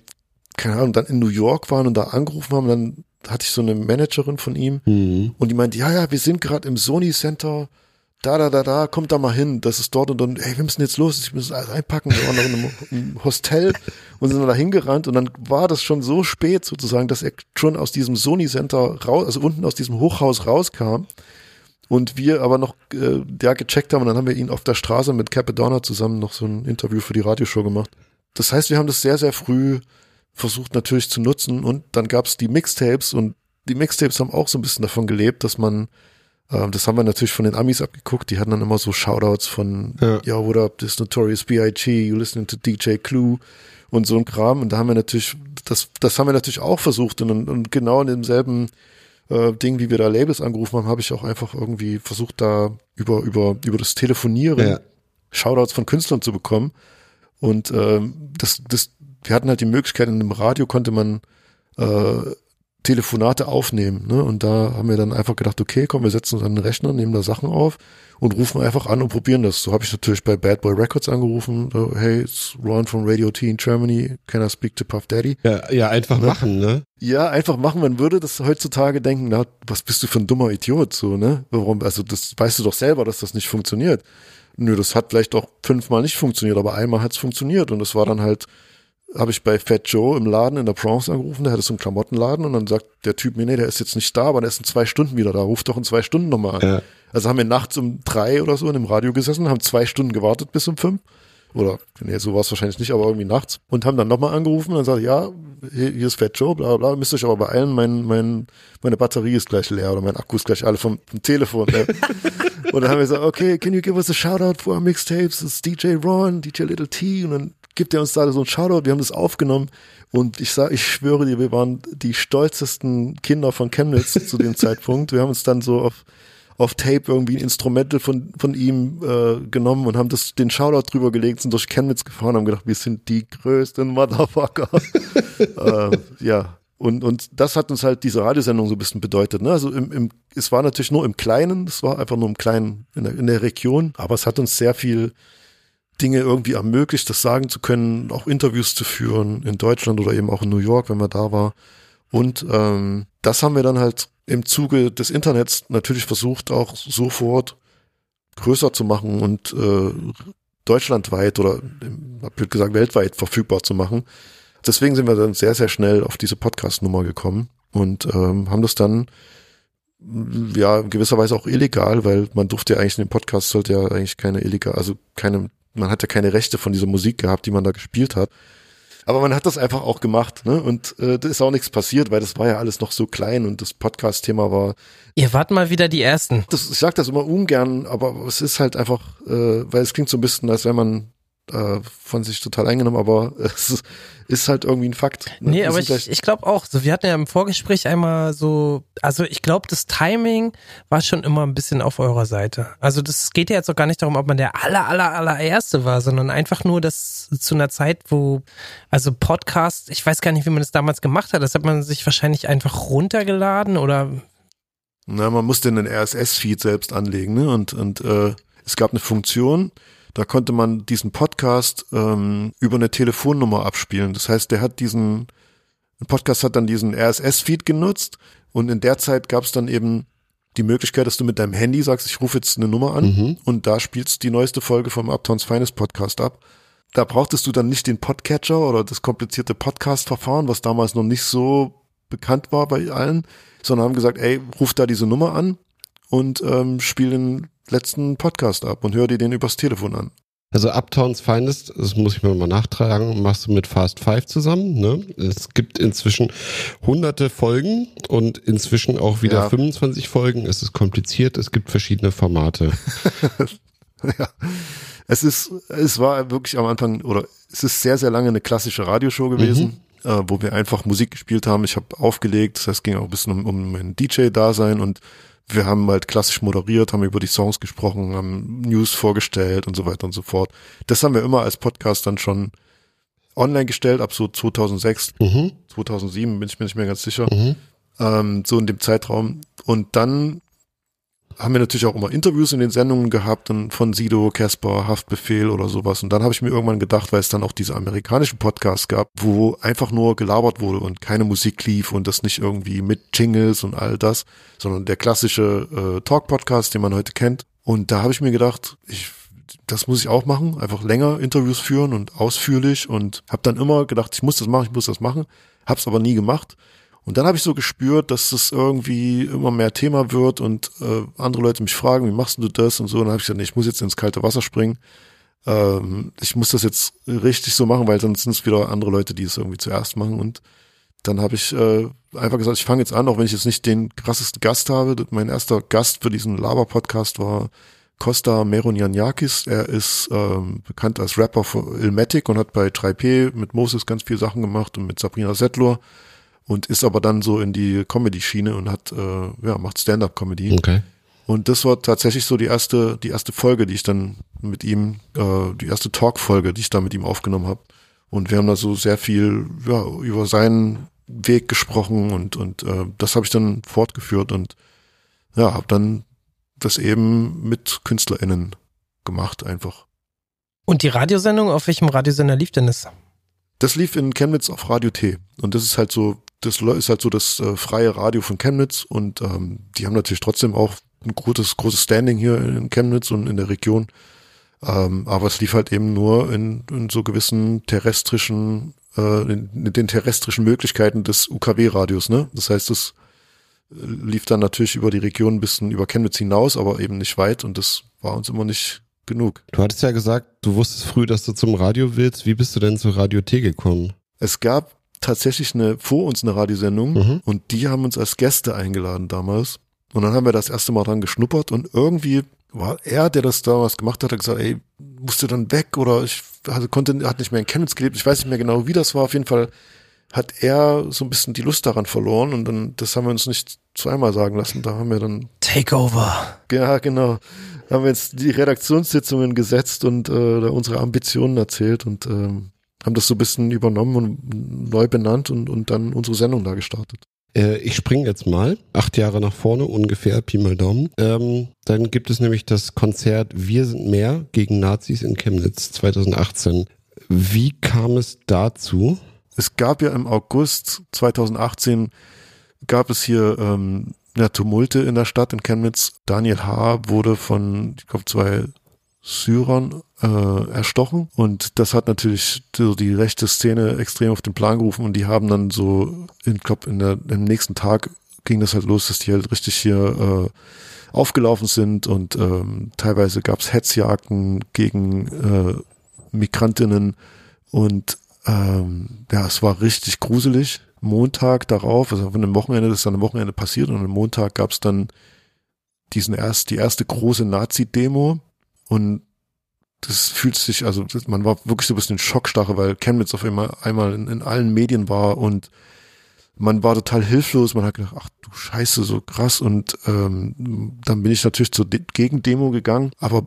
keine Ahnung, dann in New York waren und da angerufen haben, dann hatte ich so eine Managerin von ihm Mhm. und die meinte, ja, ja, wir sind gerade im Sony Center, da, da, da, da, kommt da mal hin, das ist dort und dann, ey, wir müssen jetzt los, ich muss alles einpacken, wir waren noch in einem <laughs> Hostel und sind dann da hingerannt und dann war das schon so spät sozusagen, dass er schon aus diesem Sony Center raus, also unten aus diesem Hochhaus rauskam und wir aber noch äh, ja, gecheckt haben und dann haben wir ihn auf der Straße mit Capadonna zusammen noch so ein Interview für die Radioshow gemacht. Das heißt, wir haben das sehr, sehr früh versucht natürlich zu nutzen und dann gab's die Mixtapes und die Mixtapes haben auch so ein bisschen davon gelebt, dass man, ähm, das haben wir natürlich von den Amis abgeguckt, die hatten dann immer so Shoutouts von, Ja. ja, what up, this Notorious B.I.G., you listening to DJ Clue und so ein Kram und da haben wir natürlich, das, das haben wir natürlich auch versucht und, und genau in demselben äh, Ding, wie wir da Labels angerufen haben, habe ich auch einfach irgendwie versucht, da über, über, über das Telefonieren Ja. Shoutouts von Künstlern zu bekommen. Und ähm, das, das, wir hatten halt die Möglichkeit, in einem Radio konnte man äh, Telefonate aufnehmen. Ne? Und da haben wir dann einfach gedacht, okay, komm, wir setzen uns an den Rechner, nehmen da Sachen auf und rufen einfach an und probieren das. So habe ich natürlich bei Bad Boy Records angerufen. So, hey, it's Ron from Radio T in Germany. Can I speak to Puff Daddy? Ja, ja, einfach machen, ne? Ja, einfach machen. Man würde das heutzutage denken, na, was bist du für ein dummer Idiot, so, ne? Warum, also das weißt du doch selber, dass das nicht funktioniert. Nö, das hat vielleicht auch fünfmal nicht funktioniert, aber einmal hat's funktioniert und das war dann halt, habe ich bei Fat Joe im Laden in der Bronx angerufen, der hatte so einen Klamottenladen und dann sagt der Typ mir, nee, der ist jetzt nicht da, aber der ist in zwei Stunden wieder da, ruf doch in zwei Stunden nochmal an. Ja. Also haben wir nachts um drei oder so in dem Radio gesessen, haben zwei Stunden gewartet bis um fünf. Oder, nee, so war es wahrscheinlich nicht, aber irgendwie nachts. Und haben dann nochmal angerufen und dann sagt, ja, hier, ist Fat Joe, bla bla, müsst euch aber beeilen, mein, mein, meine Batterie ist gleich leer oder mein Akku ist gleich alle vom, vom Telefon. Ne? <laughs> und dann haben wir gesagt, okay, can you give us a shout out for our mixtapes? It's DJ Ron, DJ Little T und dann gibt er uns da so ein Shoutout, wir haben das aufgenommen und ich sag, ich schwöre dir, wir waren die stolzesten Kinder von Chemnitz zu dem <laughs> Zeitpunkt. Wir haben uns dann so auf, auf Tape irgendwie ein Instrumental von, von ihm äh, genommen und haben das den Shoutout drüber gelegt, sind durch Chemnitz gefahren und haben gedacht, wir sind die größten Motherfucker. <laughs> äh, ja. Und, und das hat uns halt diese Radiosendung so ein bisschen bedeutet. Ne? Also im, im, es war natürlich nur im Kleinen, es war einfach nur im Kleinen in der, in der Region, aber es hat uns sehr viel Dinge irgendwie ermöglicht, das sagen zu können, auch Interviews zu führen in Deutschland oder eben auch in New York, wenn man da war. Und ähm, das haben wir dann halt im Zuge des Internets natürlich versucht, auch sofort größer zu machen und äh, deutschlandweit oder blöd gesagt weltweit verfügbar zu machen. Deswegen sind wir dann sehr, sehr schnell auf diese Podcast-Nummer gekommen und ähm, haben das dann ja gewisserweise auch illegal, weil man durfte ja eigentlich in dem Podcast sollte ja eigentlich keine illegal, also keine man hat ja keine Rechte von dieser Musik gehabt, die man da gespielt hat. Aber man hat das einfach auch gemacht, ne? Und äh, da ist auch nichts passiert, weil das war ja alles noch so klein und das Podcast-Thema war. Ihr wart mal wieder die Ersten. Das, ich sag das immer ungern, aber es ist halt einfach, äh, weil es klingt so ein bisschen, als wenn man äh, von sich total eingenommen, aber <laughs> es ist, halt irgendwie ein Fakt. Ne? Nee, aber ich, ich glaube auch, so wir hatten ja im Vorgespräch einmal so, also ich glaube, das Timing war schon immer ein bisschen auf eurer Seite. Also das geht ja jetzt auch gar nicht darum, ob man der aller, aller, allererste war, sondern einfach nur, dass zu einer Zeit, wo, also Podcast, ich weiß gar nicht, wie man das damals gemacht hat, das hat man sich wahrscheinlich einfach runtergeladen oder na, man musste einen RSS-Feed selbst anlegen, ne? Und, und äh, es gab eine Funktion, da konnte man diesen Podcast ähm, über eine Telefonnummer abspielen. Das heißt, der hat diesen Podcast hat dann diesen RSS-Feed genutzt und in der Zeit gab es dann eben die Möglichkeit, dass du mit deinem Handy sagst, ich rufe jetzt eine Nummer an mhm. und da spielst die neueste Folge vom Uptowns Finest Podcast ab. Da brauchtest du dann nicht den Podcatcher oder das komplizierte Podcast-Verfahren, was damals noch nicht so bekannt war bei allen, sondern haben gesagt, ey, ruf da diese Nummer an und ähm, spiel den letzten Podcast ab und hör dir den übers Telefon an. Also Uptowns Finest, das muss ich mir mal nachtragen, machst du mit Fast Five zusammen. Ne? Es gibt inzwischen hunderte Folgen und inzwischen auch wieder ja. 25 Folgen. Es ist kompliziert, es gibt verschiedene Formate. <laughs> ja. Es ist, es war wirklich am Anfang, oder es ist sehr, sehr lange eine klassische Radioshow gewesen, mhm. äh, wo wir einfach Musik gespielt haben. Ich habe aufgelegt, das heißt, es ging auch ein bisschen um, um mein DJ-Dasein und wir haben halt klassisch moderiert, haben über die Songs gesprochen, haben News vorgestellt und so weiter und so fort. Das haben wir immer als Podcast dann schon online gestellt, ab so 2006, mhm. 2007 bin ich mir nicht mehr ganz sicher. Mhm. Ähm, so in dem Zeitraum. Und dann haben wir natürlich auch immer Interviews in den Sendungen gehabt und von Sido, Casper, Haftbefehl oder sowas. Und dann habe ich mir irgendwann gedacht, weil es dann auch diese amerikanischen Podcasts gab, wo einfach nur gelabert wurde und keine Musik lief und das nicht irgendwie mit Jingles und all das, sondern der klassische äh, Talk-Podcast, den man heute kennt. Und da habe ich mir gedacht, ich das muss ich auch machen, einfach länger Interviews führen und ausführlich und habe dann immer gedacht, ich muss das machen, ich muss das machen, hab's aber nie gemacht und dann habe ich so gespürt, dass es irgendwie immer mehr Thema wird und äh, andere Leute mich fragen, wie machst du das und so. Und dann habe ich gesagt, nee, ich muss jetzt ins kalte Wasser springen. Ähm, ich muss das jetzt richtig so machen, weil sonst sind es wieder andere Leute, die es irgendwie zuerst machen. Und dann habe ich äh, einfach gesagt, ich fange jetzt an, auch wenn ich jetzt nicht den krassesten Gast habe. Mein erster Gast für diesen Laber-Podcast war Costa Meronianiakis. Er ist ähm, bekannt als Rapper für Ilmatic und hat bei 3P mit Moses ganz viele Sachen gemacht und mit Sabrina Settler und ist aber dann so in die Comedy-Schiene und hat, äh, ja, macht Stand-up-Comedy. Okay. Und das war tatsächlich so die erste, die erste Folge, die ich dann mit ihm, äh, die erste Talk-Folge, die ich da mit ihm aufgenommen habe. Und wir haben da so sehr viel ja, über seinen Weg gesprochen und und äh, das habe ich dann fortgeführt und ja, habe dann das eben mit KünstlerInnen gemacht einfach. Und die Radiosendung, auf welchem Radiosender lief denn das? Das lief in Chemnitz auf Radio T. Und das ist halt so das ist halt so das äh, freie Radio von Chemnitz und ähm, die haben natürlich trotzdem auch ein großes, großes Standing hier in Chemnitz und in der Region. Ähm, aber es lief halt eben nur in, in so gewissen terrestrischen, äh, in, in den terrestrischen Möglichkeiten des UKW-Radios, ne? Das heißt, es äh, lief dann natürlich über die Region ein bisschen über Chemnitz hinaus, aber eben nicht weit und das war uns immer nicht genug. Du hattest ja gesagt, du wusstest früh, dass du zum Radio willst. Wie bist du denn zur Radio T gekommen? Es gab tatsächlich eine, vor uns eine Radiosendung mhm. und die haben uns als Gäste eingeladen damals. Und dann haben wir das erste Mal dran geschnuppert und irgendwie war er, der das damals gemacht hat, hat gesagt, ey, musst du dann weg oder ich also konnte, hat nicht mehr in Chemnitz gelebt. Ich weiß nicht mehr genau, wie das war. Auf jeden Fall hat er so ein bisschen die Lust daran verloren und dann, das haben wir uns nicht zweimal sagen lassen. Da haben wir dann, Takeover. ja, genau, haben wir jetzt die Redaktionssitzungen gesetzt und äh, da unsere Ambitionen erzählt und ähm, haben das so ein bisschen übernommen und neu benannt und, und dann unsere Sendung da gestartet. Äh, ich springe jetzt mal acht Jahre nach vorne ungefähr, Pi mal Daumen. Ähm, dann gibt es nämlich das Konzert Wir sind mehr gegen Nazis in Chemnitz 2018. Wie kam es dazu? Es gab ja im August 2018 gab es hier ähm, ja, Tumulte in der Stadt in Chemnitz. Daniel H. wurde von, ich glaube, zwei Syrern äh, erstochen und das hat natürlich so die rechte Szene extrem auf den Plan gerufen und die haben dann so, ich glaube, in der, im nächsten Tag ging das halt los, dass die halt richtig hier äh, aufgelaufen sind und ähm, teilweise gab's Hetzjagden gegen äh, Migrantinnen und ähm, ja, es war richtig gruselig. Montag darauf, also von dem Wochenende, das ist dann am Wochenende passiert und am Montag gab's dann diesen erst, die erste große Nazi-Demo und das fühlt sich, also das, man war wirklich so ein bisschen in Schockstarre, weil Chemnitz auf einmal, einmal in, in allen Medien war und man war total hilflos, man hat gedacht, ach du Scheiße, so krass. Und ähm, dann bin ich natürlich zur De Gegendemo gegangen, aber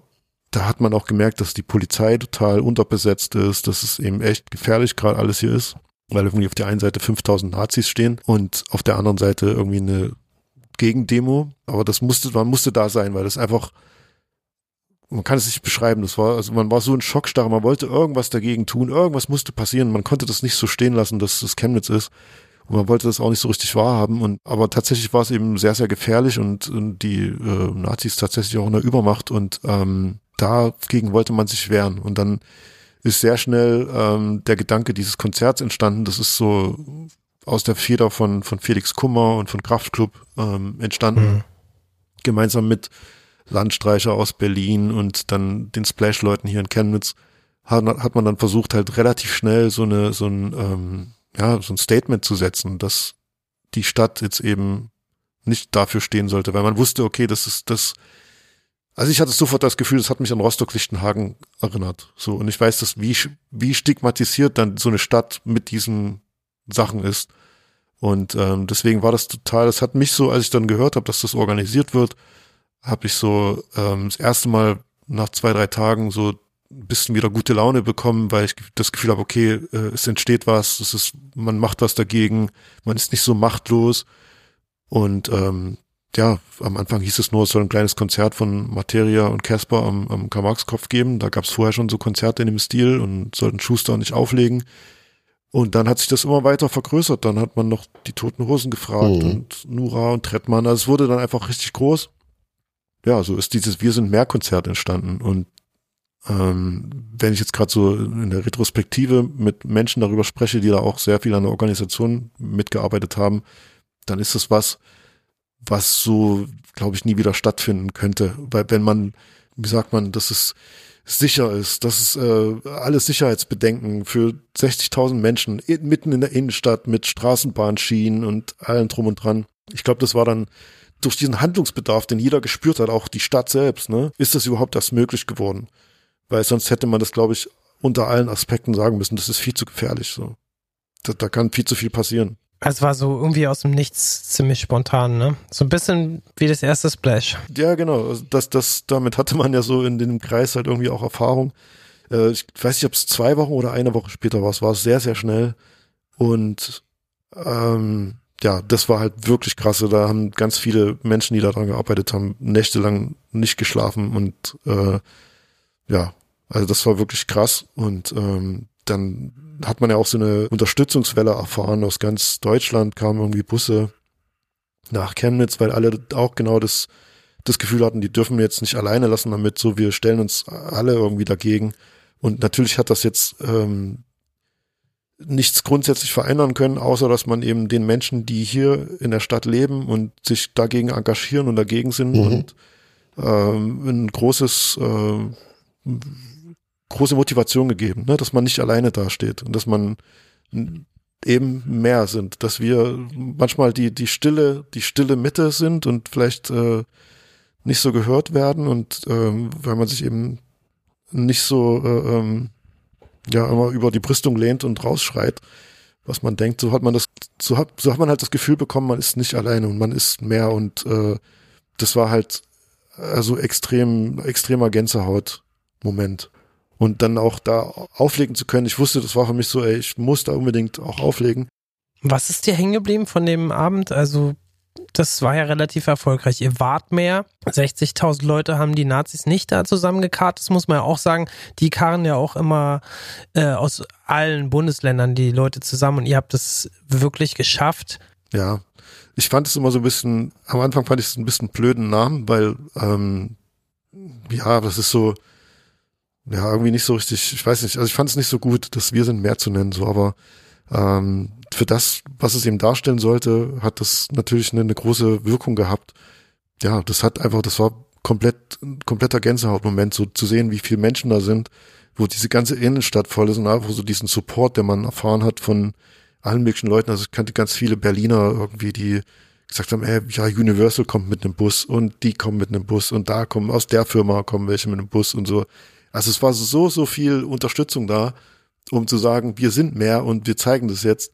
da hat man auch gemerkt, dass die Polizei total unterbesetzt ist, dass es eben echt gefährlich gerade alles hier ist, weil irgendwie auf der einen Seite 5000 Nazis stehen und auf der anderen Seite irgendwie eine Gegendemo, aber das musste, man musste da sein, weil das einfach man kann es nicht beschreiben. Das war, also man war so in Schockstarre, man wollte irgendwas dagegen tun, irgendwas musste passieren. Man konnte das nicht so stehen lassen, dass es Chemnitz ist. Und man wollte das auch nicht so richtig wahrhaben. Und aber tatsächlich war es eben sehr, sehr gefährlich und, und die äh, Nazis tatsächlich auch in der Übermacht und ähm, dagegen wollte man sich wehren. Und dann ist sehr schnell ähm, der Gedanke dieses Konzerts entstanden. Das ist so aus der Feder von, von Felix Kummer und von Kraftklub ähm, entstanden. Mhm. Gemeinsam mit Landstreicher aus Berlin und dann den Splash-Leuten hier in Chemnitz hat, hat man dann versucht, halt relativ schnell so eine, so ein, ähm, ja, so ein Statement zu setzen, dass die Stadt jetzt eben nicht dafür stehen sollte, weil man wusste, okay, das ist das, also ich hatte sofort das Gefühl, das hat mich an Rostock-Lichtenhagen erinnert. So, und ich weiß, dass wie, wie stigmatisiert dann so eine Stadt mit diesen Sachen ist. Und ähm, deswegen war das total, das hat mich so, als ich dann gehört habe, dass das organisiert wird, habe ich so ähm, das erste Mal nach zwei, drei Tagen so ein bisschen wieder gute Laune bekommen, weil ich das Gefühl habe, okay, äh, es entsteht was, es ist, man macht was dagegen, man ist nicht so machtlos. Und ähm, ja, am Anfang hieß es nur, es soll ein kleines Konzert von Materia und Casper am, am Karl-Marx-Kopf geben. Da gab es vorher schon so Konzerte in dem Stil und sollten Schuster nicht auflegen. Und dann hat sich das immer weiter vergrößert. Dann hat man noch die Toten Hosen gefragt Mhm. und Nura und Trettmann. Also es wurde dann einfach richtig groß ja, so ist dieses Wir sind mehr Konzert entstanden. Und ähm, wenn ich jetzt gerade so in der Retrospektive mit Menschen darüber spreche, die da auch sehr viel an der Organisation mitgearbeitet haben, dann ist das was, was so, glaube ich, nie wieder stattfinden könnte. Weil wenn man, wie sagt man, dass es sicher ist, dass es äh, alles Sicherheitsbedenken für 60.000 Menschen in, mitten in der Innenstadt mit Straßenbahnschienen und allem drum und dran. Ich glaube, das war dann durch diesen Handlungsbedarf, den jeder gespürt hat, auch die Stadt selbst, ne, ist das überhaupt erst möglich geworden. Weil sonst hätte man das, glaube ich, unter allen Aspekten sagen müssen, das ist viel zu gefährlich. So. Da, da kann viel zu viel passieren. Es war so irgendwie aus dem Nichts ziemlich spontan, ne? So ein bisschen wie das erste Splash. Ja, genau. Also das, das, damit hatte man ja so in dem Kreis halt irgendwie auch Erfahrung. Äh, ich weiß nicht, ob es zwei Wochen oder eine Woche später war. Es war sehr, sehr schnell. Und ähm, ja, das war halt wirklich krasse. Da haben ganz viele Menschen, die daran gearbeitet haben, nächtelang nicht geschlafen und äh, ja, also das war wirklich krass. Und ähm, dann hat man ja auch so eine Unterstützungswelle erfahren aus ganz Deutschland, kamen irgendwie Busse nach Chemnitz, weil alle auch genau das, das Gefühl hatten, die dürfen wir jetzt nicht alleine lassen damit, so wir stellen uns alle irgendwie dagegen. Und natürlich hat das jetzt ähm, nichts grundsätzlich verändern können, außer dass man eben den Menschen, die hier in der Stadt leben und sich dagegen engagieren und dagegen sind Mhm. und ähm, ein großes äh, große Motivation gegeben, ne? dass man nicht alleine dasteht und dass man eben mehr sind, dass wir manchmal die die stille die stille Mitte sind und vielleicht äh, nicht so gehört werden und ähm, weil man sich eben nicht so äh, ähm, ja immer über die Brüstung lehnt und rausschreit, was man denkt. So hat man das, so hat, so hat man halt das Gefühl bekommen, man ist nicht alleine und man ist mehr und äh, das war halt also extrem, extremer Gänsehaut-Moment. Und dann auch da auflegen zu können. Ich wusste, das war für mich so, ey, ich muss da unbedingt auch auflegen. Was ist dir hängen geblieben von dem Abend? Also, das war ja relativ erfolgreich. Ihr wart mehr. 60.000 Leute haben die Nazis nicht da zusammengekarrt. Das muss man ja auch sagen. Die karren ja auch immer äh, aus allen Bundesländern die Leute zusammen und ihr habt es wirklich geschafft. Ja, ich fand es immer so ein bisschen, am Anfang fand ich es ein bisschen blöden Namen, weil, ähm, ja, das ist so, ja, irgendwie nicht so richtig, ich weiß nicht, also ich fand es nicht so gut, dass wir sind mehr zu nennen, so, aber ähm, für das, was es eben darstellen sollte, hat das natürlich eine, eine große Wirkung gehabt. Ja, das hat einfach, das war komplett, kompletter Gänsehautmoment, so zu sehen, wie viele Menschen da sind, wo diese ganze Innenstadt voll ist und einfach so diesen Support, der man erfahren hat von allen möglichen Leuten. Also ich kannte ganz viele Berliner irgendwie, die gesagt haben, ey, ja, Universal kommt mit einem Bus und die kommen mit einem Bus und da kommen, aus der Firma kommen welche mit einem Bus und so. Also es war so, so viel Unterstützung da, um zu sagen, wir sind mehr und wir zeigen das jetzt.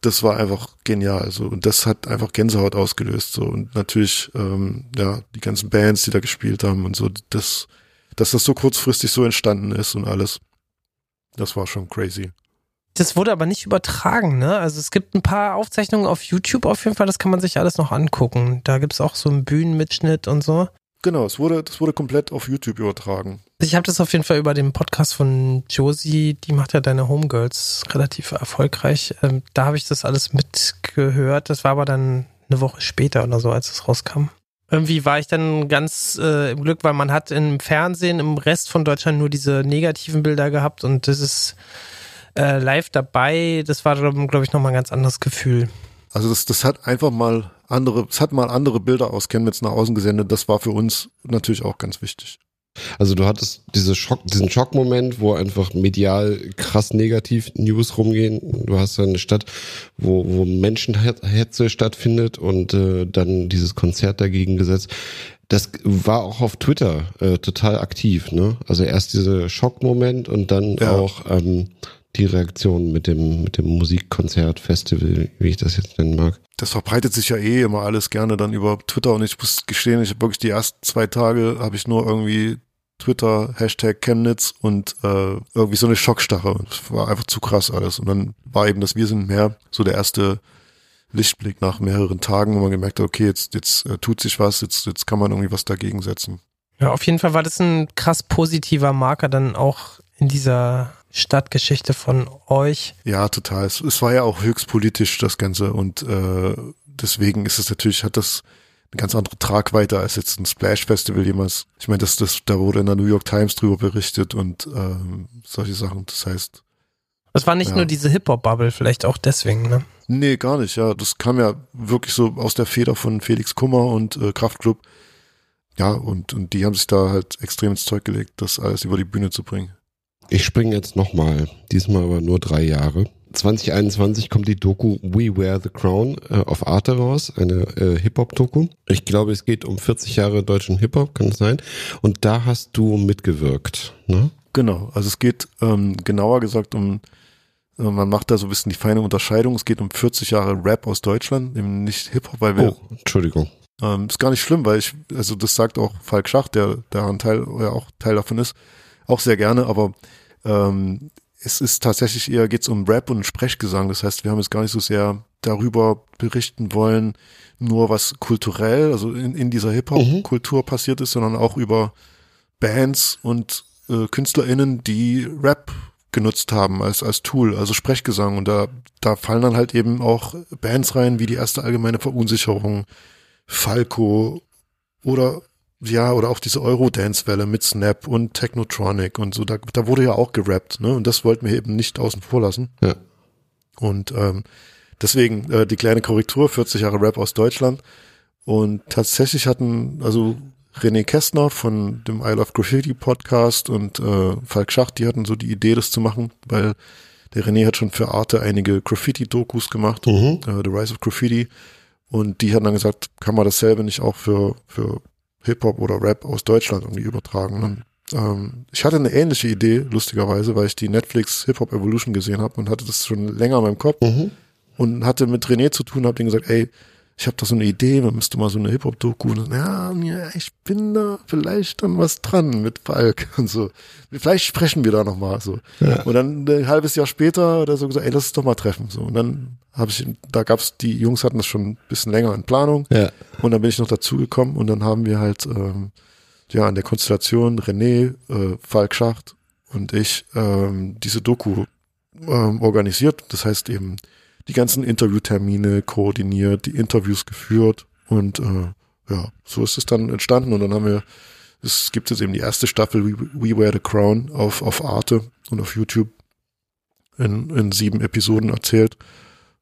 Das war einfach genial. So. Und das hat einfach Gänsehaut ausgelöst. So. Und natürlich, ähm, ja, die ganzen Bands, die da gespielt haben und so, das, dass das so kurzfristig so entstanden ist und alles. Das war schon crazy. Das wurde aber nicht übertragen, ne? Also es gibt ein paar Aufzeichnungen auf YouTube auf jeden Fall, das kann man sich alles noch angucken. Da gibt es auch so einen Bühnenmitschnitt und so. Genau, es wurde, das wurde komplett auf YouTube übertragen. Ich habe das auf jeden Fall über den Podcast von Josie, die macht ja deine Homegirls relativ erfolgreich. Ähm, da habe ich das alles mitgehört. Das war aber dann eine Woche später oder so, als es rauskam. Irgendwie war ich dann ganz äh, im Glück, weil man hat im Fernsehen im Rest von Deutschland nur diese negativen Bilder gehabt und das ist äh, live dabei. Das war, glaube ich, nochmal ein ganz anderes Gefühl. Also das, das hat einfach mal andere, es hat mal andere Bilder aus Chemnitz nach außen gesendet. Das war für uns natürlich auch ganz wichtig. Also du hattest diese Schock, diesen Schockmoment, wo einfach medial krass negativ News rumgehen. Du hast eine Stadt, wo, wo Menschenhetze stattfindet und äh, dann dieses Konzert dagegen gesetzt. Das war auch auf Twitter äh, total aktiv, ne? Also erst dieser Schockmoment und dann ja. auch ähm, die Reaktion mit dem, mit dem Musikkonzert, Festival, wie ich das jetzt nennen mag. Das verbreitet sich ja eh immer alles gerne dann über Twitter und ich muss gestehen, ich habe wirklich die ersten zwei Tage habe ich nur irgendwie Twitter, Hashtag Chemnitz und äh, irgendwie so eine Schockstarre. Das war einfach zu krass alles. Und dann war eben das Wir sind mehr so der erste Lichtblick nach mehreren Tagen, wo man gemerkt hat, okay, jetzt, jetzt äh, tut sich was, jetzt, jetzt kann man irgendwie was dagegen setzen. Ja, auf jeden Fall war das ein krass positiver Marker dann auch in dieser Stadtgeschichte von euch. Ja, total. Es, es war ja auch höchst politisch, das Ganze. Und äh, deswegen ist es natürlich, hat das eine ganz andere Tragweite als jetzt ein Splash Festival jemals. Ich meine, das, das, da wurde in der New York Times drüber berichtet und ähm, solche Sachen. Das heißt. Es war nicht ja. nur diese Hip-Hop-Bubble, vielleicht auch deswegen, ne? Nee, gar nicht, ja. Das kam ja wirklich so aus der Feder von Felix Kummer und äh, Kraftklub. Ja, und, und die haben sich da halt extrem ins Zeug gelegt, das alles über die Bühne zu bringen. Ich springe jetzt nochmal, diesmal aber nur drei Jahre. 2021 kommt die Doku We Wear the Crown äh, auf Arte raus, eine äh, Hip-Hop-Doku. Ich glaube, es geht um 40 Jahre deutschen Hip-Hop, kann es sein? Und da hast du mitgewirkt, ne? Genau, also es geht ähm, genauer gesagt um, äh, man macht da so ein bisschen die feine Unterscheidung, es geht um 40 Jahre Rap aus Deutschland, eben nicht Hip-Hop, weil wir... Oh, Entschuldigung. Ähm, ist gar nicht schlimm, weil ich, also das sagt auch Falk Schacht, der, ein Teil, ja auch Teil davon ist, auch sehr gerne, aber ähm, es ist tatsächlich eher geht's um Rap und Sprechgesang. Das heißt, wir haben jetzt gar nicht so sehr darüber berichten wollen, nur was kulturell, also in, in dieser Hip-Hop-Kultur mhm. passiert ist, sondern auch über Bands und äh, KünstlerInnen, die Rap genutzt haben als, als Tool, also Sprechgesang. Und da, da fallen dann halt eben auch Bands rein, wie die erste allgemeine Verunsicherung, Falco oder ja, oder auch diese Eurodance-Welle mit Snap und Technotronic und so, da, da wurde ja auch gerappt, ne? Und das wollten wir eben nicht außen vor lassen. Ja. Und ähm, deswegen äh, die kleine Korrektur, 40 Jahre Rap aus Deutschland. Und tatsächlich hatten, also René Kästner von dem I Love Graffiti Podcast und äh, Falk Schacht, die hatten so die Idee, das zu machen, weil der René hat schon für Arte einige Graffiti-Dokus gemacht, mhm. äh, The Rise of Graffiti. Und die hatten dann gesagt, kann man dasselbe nicht auch für, für Hip-Hop oder Rap aus Deutschland irgendwie übertragen. Und ähm, ich hatte eine ähnliche Idee, lustigerweise, weil ich die Netflix Hip Hop Evolution gesehen habe und hatte das schon länger in meinem Kopf Mhm. und hatte mit René zu tun, habe ihm gesagt, ey, ich habe da so eine Idee, man müsste mal so eine Hip-Hop-Doku. Und dann, Ja, ja, ich bin da vielleicht dann was dran mit Falk <laughs> und so. Vielleicht sprechen wir da nochmal so. Und dann ein halbes Jahr später oder so gesagt, ey, lass uns doch mal treffen. So. Und dann habe ich, da gab's, die Jungs hatten das schon ein bisschen länger in Planung. Ja. Und dann bin ich noch dazugekommen und dann haben wir halt ähm, ja an der Konstellation René, äh, Falk Schacht und ich ähm, diese Doku ähm, organisiert. Das heißt eben die ganzen Interviewtermine koordiniert, die Interviews geführt und äh, ja, so ist es dann entstanden und dann haben wir, es gibt jetzt eben die erste Staffel We, We Wear the Crown auf, auf Arte und auf YouTube in, in sieben Episoden erzählt.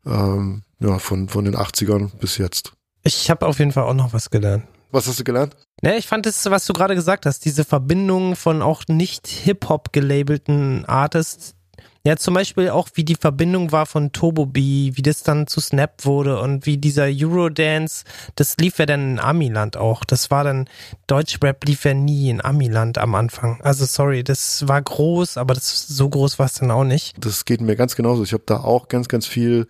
Ähm, ja, von, von den 80ern bis jetzt. Ich habe auf jeden Fall auch noch was gelernt. Was hast du gelernt? Ne, ich fand das, was du gerade gesagt hast, diese Verbindung von auch nicht Hip-Hop gelabelten Artists. Ja, zum Beispiel auch, wie die Verbindung war von Turbo B, wie das dann zu Snap wurde und wie dieser Eurodance, das lief ja dann in Amiland auch. Das war dann, Deutschrap lief ja nie in Amiland am Anfang. Also sorry, das war groß, aber das so groß war es dann auch nicht. Das geht mir ganz genauso. Ich habe da auch ganz, ganz viel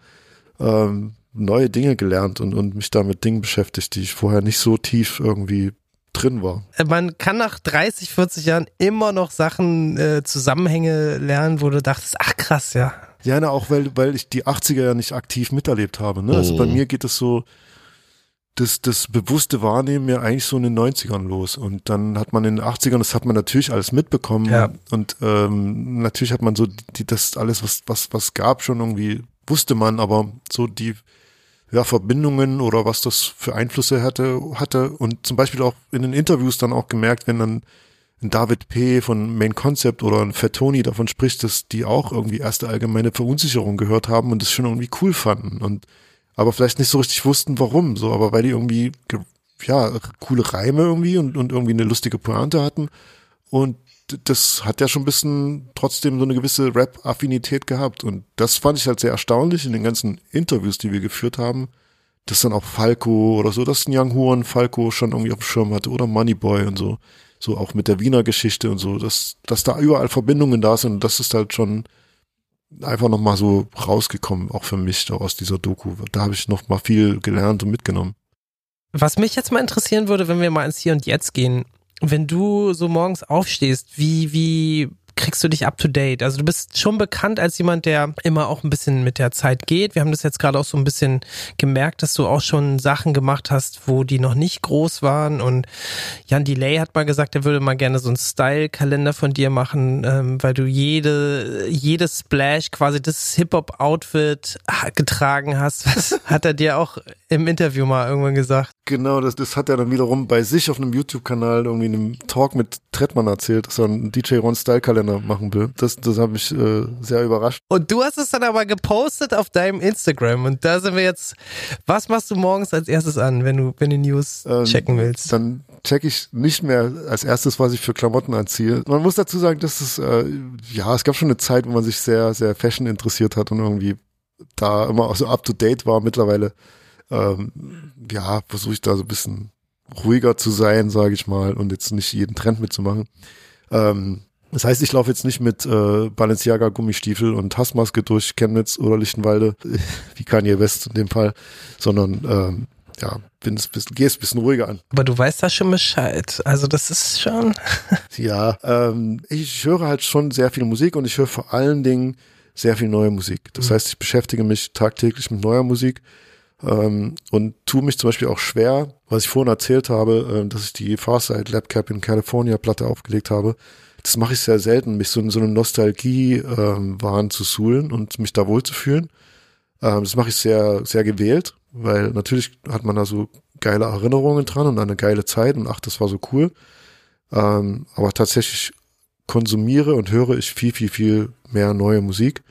ähm, neue Dinge gelernt und, und mich da mit Dingen beschäftigt, die ich vorher nicht so tief irgendwie drin war. Man kann nach 30, 40 Jahren immer noch Sachen, äh, Zusammenhänge lernen, wo du dachtest, ach krass, ja. Ja, na, auch weil, weil ich die 80er ja nicht aktiv miterlebt habe. Ne? Also bei Mhm. mir geht es so, das, das bewusste Wahrnehmen ja eigentlich so in den 90ern los. Und dann hat man in den 80ern, das hat man natürlich alles mitbekommen. Ja. Und ähm, natürlich hat man so die, das alles, was, was, was gab, schon irgendwie, wusste man, aber so die ja, Verbindungen oder was das für Einflüsse hatte, hatte. Und zum Beispiel auch in den Interviews dann auch gemerkt, wenn dann ein David P. von Main Concept oder ein Fettoni davon spricht, dass die auch irgendwie erste allgemeine Verunsicherung gehört haben und das schon irgendwie cool fanden und aber vielleicht nicht so richtig wussten, warum, so, aber weil die irgendwie, ge- ja, coole Reime irgendwie und, und irgendwie eine lustige Pointe hatten und das hat ja schon ein bisschen trotzdem so eine gewisse Rap-Affinität gehabt und das fand ich halt sehr erstaunlich in den ganzen Interviews, die wir geführt haben, dass dann auch Falco oder so, dass ein Young Horn Falco schon irgendwie auf dem Schirm hatte oder Moneyboy und so so auch mit der Wiener Geschichte und so, dass, dass da überall Verbindungen da sind und das ist halt schon einfach nochmal so rausgekommen, auch für mich da aus dieser Doku. Da habe ich noch mal viel gelernt und mitgenommen. Was mich jetzt mal interessieren würde, wenn wir mal ins Hier und Jetzt gehen, wenn du so morgens aufstehst, wie, wie kriegst du dich up to date? Also du bist schon bekannt als jemand, der immer auch ein bisschen mit der Zeit geht. Wir haben das jetzt gerade auch so ein bisschen gemerkt, dass du auch schon Sachen gemacht hast, wo die noch nicht groß waren. Und Jan Delay hat mal gesagt, er würde mal gerne so einen Style-Kalender von dir machen, ähm, weil du jede, jedes Splash, quasi das Hip-Hop-Outfit getragen hast. Was <laughs> hat er dir auch im Interview mal irgendwann gesagt? Genau, das, das hat er dann wiederum bei sich auf einem YouTube-Kanal irgendwie in einem Talk mit Trettmann erzählt, dass er einen DJ Ron Style-Kalender machen will. Das, das hat mich äh, sehr überrascht. Und du hast es dann aber gepostet auf deinem Instagram. Und da sind wir jetzt. Was machst du morgens als erstes an, wenn du, wenn du News Ähm, checken willst? Dann checke ich nicht mehr als erstes, was ich für Klamotten anziehe. Man muss dazu sagen, dass es, äh, ja, es gab schon eine Zeit, wo man sich sehr, sehr Fashion interessiert hat und irgendwie da immer auch so up to date war. Mittlerweile, ähm, ja, versuche ich da so ein bisschen ruhiger zu sein, sage ich mal, und jetzt nicht jeden Trend mitzumachen. Ähm, das heißt, ich laufe jetzt nicht mit äh, Balenciaga Gummistiefel und Hassmaske durch Chemnitz oder Lichtenwalde, <laughs> wie Kanye West in dem Fall, sondern ähm, ja, bin es bisschen, geh es ein bisschen ruhiger an. aber du weißt da schon Bescheid. Also das ist schon. <laughs> Ja, ähm, ich höre halt schon sehr viel Musik und ich höre vor allen Dingen sehr viel neue Musik. Das heißt, ich beschäftige mich tagtäglich mit neuer Musik ähm, und tue mich zum Beispiel auch schwer, was ich vorhin erzählt habe, äh, dass ich die Farside Labcap in California Platte aufgelegt habe. Das mache ich sehr selten, mich so in so eine Nostalgie-Wahn zu suhlen und mich da wohlzufühlen. Ähm, das mache ich sehr, sehr gewählt, weil natürlich hat man da so geile Erinnerungen dran und eine geile Zeit und ach, das war so cool. Ähm, aber tatsächlich konsumiere und höre ich viel, viel, viel mehr neue Musik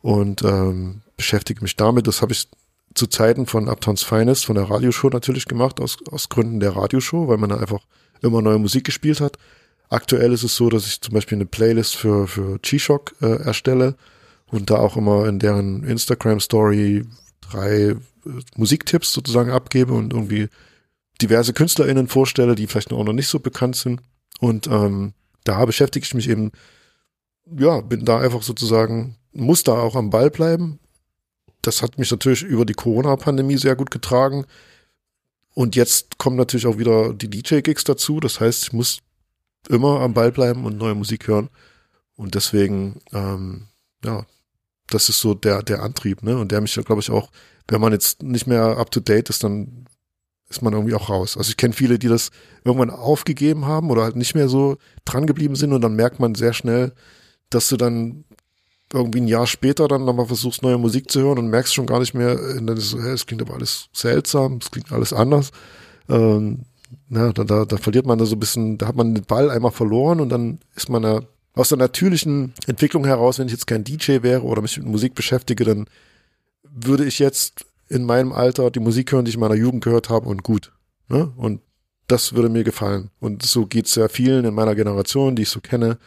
und ähm, beschäftige mich damit. Das habe ich zu Zeiten von Uptowns Finest, von der Radioshow natürlich gemacht, aus, aus Gründen der Radioshow, weil man da einfach immer neue Musik gespielt hat. Aktuell ist es so, dass ich zum Beispiel eine Playlist für, für G-Shock äh, erstelle und da auch immer in deren Instagram-Story drei äh, Musiktipps sozusagen abgebe und irgendwie diverse KünstlerInnen vorstelle, die vielleicht auch noch nicht so bekannt sind. Und ähm, da beschäftige ich mich eben, ja, bin da einfach sozusagen, muss da auch am Ball bleiben. Das hat mich natürlich über die Corona-Pandemie sehr gut getragen. Und jetzt kommen natürlich auch wieder die DJ-Gigs dazu. Das heißt, ich muss immer am Ball bleiben und neue Musik hören. Und deswegen, ähm, ja, das ist so der, der Antrieb, ne? Und der mich, glaube ich, auch, wenn man jetzt nicht mehr up to date ist, dann ist man irgendwie auch raus. Also ich kenne viele, die das irgendwann aufgegeben haben oder halt nicht mehr so dran geblieben sind und dann merkt man sehr schnell, dass du dann irgendwie ein Jahr später dann nochmal versuchst, neue Musik zu hören und merkst schon gar nicht mehr, und ist so, hey, es klingt aber alles seltsam, es klingt alles anders. Ähm, na, da, da, da verliert man da so ein bisschen, da hat man den Ball einmal verloren und dann ist man da aus der natürlichen Entwicklung heraus, wenn ich jetzt kein DJ wäre oder mich mit Musik beschäftige, dann würde ich jetzt in meinem Alter die Musik hören, die ich in meiner Jugend gehört habe und gut. Ne? Und das würde mir gefallen. Und so geht's sehr vielen in meiner Generation, die ich so kenne,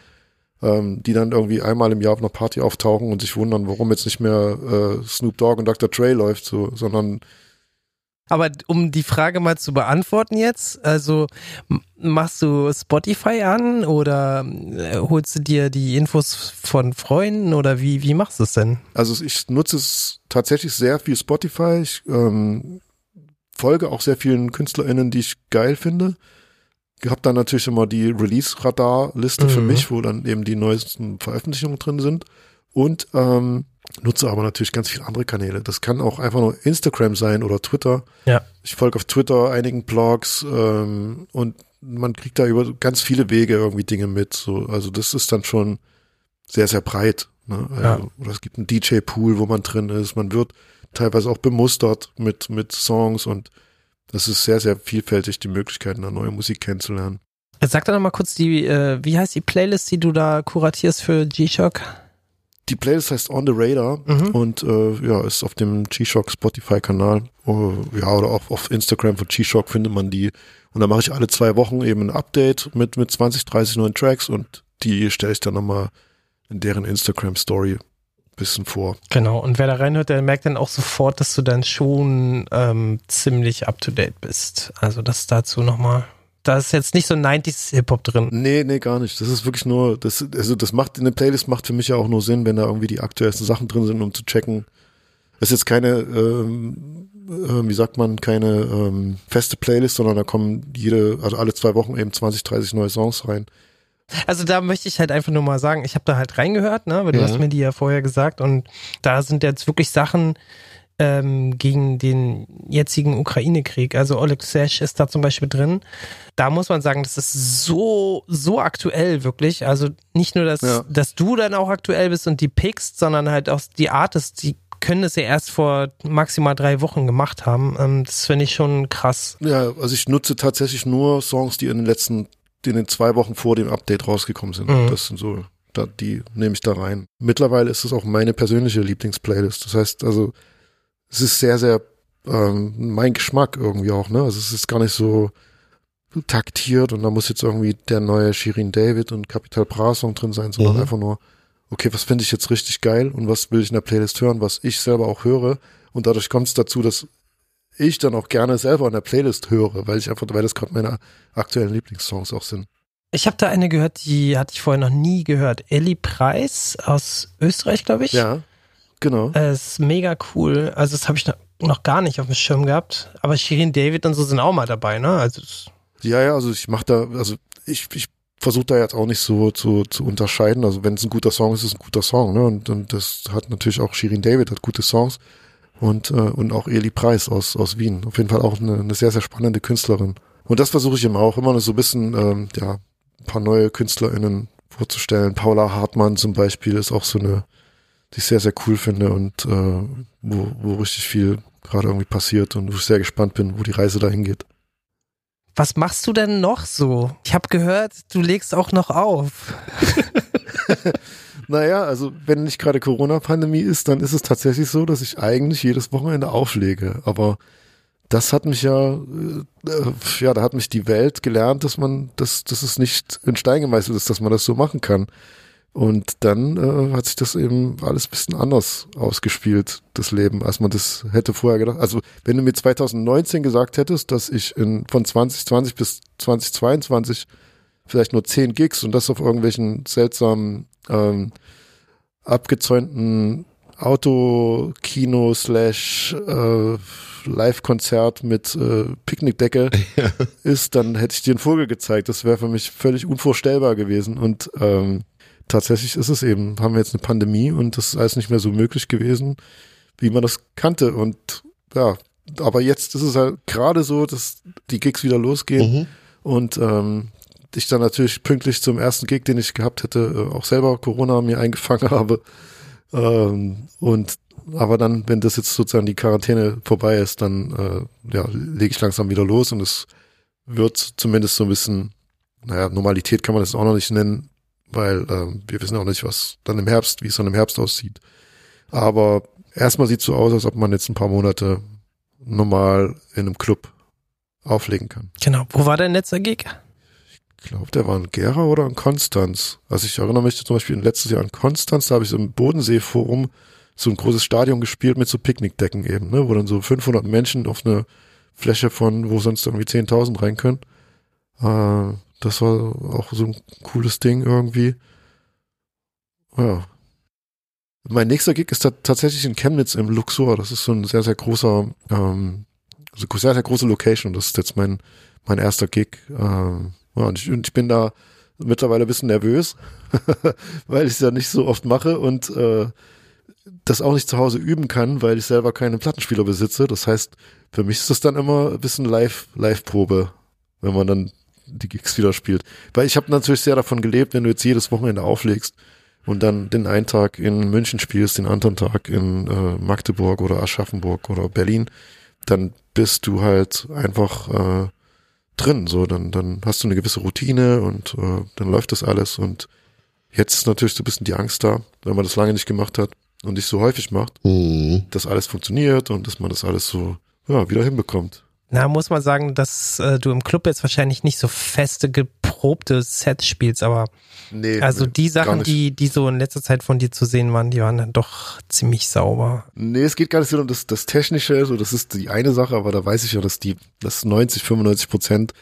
ähm, die dann irgendwie einmal im Jahr auf einer Party auftauchen und sich wundern, warum jetzt nicht mehr äh, Snoop Dogg und Dr. Dre läuft, so, sondern Aber um die Frage mal zu beantworten jetzt, also machst du Spotify an oder äh, holst du dir die Infos von Freunden oder wie, wie machst du es denn? Also ich nutze es tatsächlich sehr viel Spotify. Ich ähm, folge auch sehr vielen KünstlerInnen, die ich geil finde. Ich habe dann natürlich immer die Release-Radar-Liste für Mhm. mich, wo dann eben die neuesten Veröffentlichungen drin sind. Und ähm, nutze aber natürlich ganz viele andere Kanäle. Das kann auch einfach nur Instagram sein oder Twitter. Ja. Ich folge auf Twitter einigen Blogs ähm, und man kriegt da über ganz viele Wege irgendwie Dinge mit. So, also das ist dann schon sehr, sehr breit. Ne? Also, Ja. Oder es gibt einen DJ-Pool, wo man drin ist. Man wird teilweise auch bemustert mit, mit Songs und das ist sehr, sehr vielfältig, die Möglichkeiten, da neue Musik kennenzulernen. Sag doch noch mal kurz die, äh, wie heißt die Playlist, die du da kuratierst für G-Shock? Die Playlist heißt On the Radar Mhm. und äh, ja, ist auf dem G-Shock Spotify-Kanal. Oh, ja, oder auch auf Instagram von G-Shock findet man die. Und da mache ich alle zwei Wochen eben ein Update mit, mit 20, 30 neuen Tracks und die stelle ich dann nochmal in deren Instagram-Story bisschen vor. Genau, und wer da reinhört, der merkt dann auch sofort, dass du dann schon ähm, ziemlich up to date bist. Also das dazu nochmal. Da ist jetzt nicht so 90s Hip-Hop drin. Nee, nee, gar nicht. Das ist wirklich nur, das, also das macht, eine Playlist macht für mich ja auch nur Sinn, wenn da irgendwie die aktuellsten Sachen drin sind, um zu checken. Das ist jetzt keine, ähm, äh, wie sagt man, keine ähm, feste Playlist, sondern da kommen jede, also alle zwei Wochen eben 20, 30 neue Songs rein. Also da möchte ich halt einfach nur mal sagen, ich habe da halt reingehört, ne, weil du Ja. hast mir die ja vorher gesagt und da sind jetzt wirklich Sachen ähm, gegen den jetzigen Ukraine-Krieg. Also Oleg Sesh ist da zum Beispiel drin. Da muss man sagen, das ist so, so aktuell wirklich. Also nicht nur, dass, Ja. dass du dann auch aktuell bist und die pickst, sondern halt auch die Artists, die können das ja erst vor maximal drei Wochen gemacht haben. Ähm, das finde ich schon krass. Ja, also ich nutze tatsächlich nur Songs, die in den letzten, die in den zwei Wochen vor dem Update rausgekommen sind. Mhm. Das sind so, da, die nehme ich da rein. Mittlerweile ist es auch meine persönliche Lieblingsplaylist. Das heißt, also es ist sehr, sehr ähm, mein Geschmack irgendwie auch, ne? Also es ist gar nicht so taktiert und da muss jetzt irgendwie der neue Shirin David und Capital Bra Song drin sein, sondern Mhm. einfach nur, okay, was finde ich jetzt richtig geil und was will ich in der Playlist hören, was ich selber auch höre. Und dadurch kommt es dazu, dass ich dann auch gerne selber in der Playlist höre, weil ich einfach, weil das gerade meine aktuellen Lieblingssongs auch sind. Ich habe da eine gehört, die hatte ich vorher noch nie gehört. Ellie Preis aus Österreich, glaube ich. Ja, genau. Äh, ist mega cool. Also das habe ich noch, gar nicht auf dem Schirm gehabt. Aber Shirin David und so sind auch mal dabei, ne? Also Ja, ja, also ich mache da, also ich, ich versuche da jetzt auch nicht so zu, zu unterscheiden. Also wenn es ein guter Song ist, ist es ein guter Song, ne? Und, und das hat natürlich auch Shirin David hat gute Songs und, äh, und auch Eli Preis aus, aus Wien. Auf jeden Fall auch eine, eine sehr, sehr spannende Künstlerin. Und das versuche ich immer auch, immer so ein bisschen, ähm, ja, ein paar neue KünstlerInnen vorzustellen. Paula Hartmann zum Beispiel ist auch so eine, die ich sehr, sehr cool finde und äh, wo, wo richtig viel gerade irgendwie passiert und wo ich sehr gespannt bin, wo die Reise dahin geht. was machst du denn noch so? Ich habe gehört, du legst auch noch auf. <laughs> Naja, also wenn nicht gerade Corona-Pandemie ist, dann ist es tatsächlich so, dass ich eigentlich jedes Wochenende auflege. Aber das hat mich ja, äh, äh, ja, da hat mich die Welt gelernt, dass man, dass, dass es nicht in Stein gemeißelt ist, dass man das so machen kann. Und dann äh, hat sich das eben alles ein bisschen anders ausgespielt, das Leben, als man das hätte vorher gedacht. Also wenn du mir 2019 gesagt hättest, dass ich in, von 2020 bis 2022 vielleicht nur zehn Gigs und das auf irgendwelchen seltsamen, ähm, abgezäunten Autokino slash äh, Live-Konzert mit äh, Picknickdecke <laughs> Ja. ist, dann hätte ich dir einen Vogel gezeigt. Das wäre für mich völlig unvorstellbar gewesen. Und ähm, tatsächlich ist es eben, haben wir jetzt eine Pandemie und das ist alles nicht mehr so möglich gewesen, wie man das kannte. Und ja, aber jetzt ist es halt gerade so, dass die Gigs wieder losgehen Mhm. und ähm, ich dann natürlich pünktlich zum ersten Gig, den ich gehabt hätte, äh, auch selber Corona mir eingefangen <laughs> habe. Ähm, und aber dann, wenn das jetzt sozusagen die Quarantäne vorbei ist, dann äh, ja, lege ich langsam wieder los und es wird zumindest so ein bisschen, naja, Normalität kann man das auch noch nicht nennen, weil ähm, wir wissen auch nicht, was dann im Herbst, wie es dann im Herbst aussieht. Aber erstmal sieht so aus, als ob man jetzt ein paar Monate normal in einem Club auflegen kann. Genau. Wo war dein letzter Gig? Ich glaube, der war in Gera oder in Konstanz. Also ich erinnere mich zum Beispiel letztes Jahr an Konstanz, da habe ich so im Bodensee-Forum so ein großes Stadion gespielt mit so Picknickdecken eben, ne, wo dann so 500 Menschen auf eine Fläche von, wo sonst irgendwie 10.000 rein können. Äh, das war auch so ein cooles Ding irgendwie. Ja. Mein nächster Gig ist tatsächlich in Chemnitz im Luxor. Das ist so ein sehr, sehr großer, ähm, so sehr, sehr große Location. Das ist jetzt mein, mein erster Gig. Ähm, ja, und ich, und ich bin da mittlerweile ein bisschen nervös, <laughs> weil ich es ja nicht so oft mache und äh, das auch nicht zu Hause üben kann, weil ich selber keine Plattenspieler besitze. Das heißt, für mich ist das dann immer ein bisschen Live, Live-Probe, wenn man dann die Gigs wieder spielt. Weil ich habe natürlich sehr davon gelebt, wenn du jetzt jedes Wochenende auflegst und dann den einen Tag in München spielst, den anderen Tag in äh, Magdeburg oder Aschaffenburg oder Berlin, dann bist du halt einfach äh, drin. So, dann, dann hast du eine gewisse Routine und äh, dann läuft das alles. Und jetzt ist natürlich so ein bisschen die Angst da, wenn man das lange nicht gemacht hat und nicht so häufig macht, Mhm. dass alles funktioniert und dass man das alles so ja, wieder hinbekommt. Na, muss man sagen, dass äh, du im Club jetzt wahrscheinlich nicht so feste, geprobte Sets spielst, aber Nee, also nee, die Sachen, die, die so in letzter Zeit von dir zu sehen waren, die waren dann doch ziemlich sauber. Nee, es geht gar nicht so um das, das Technische, so das ist die eine Sache, aber da weiß ich ja, dass die, dass 90, 95 Prozent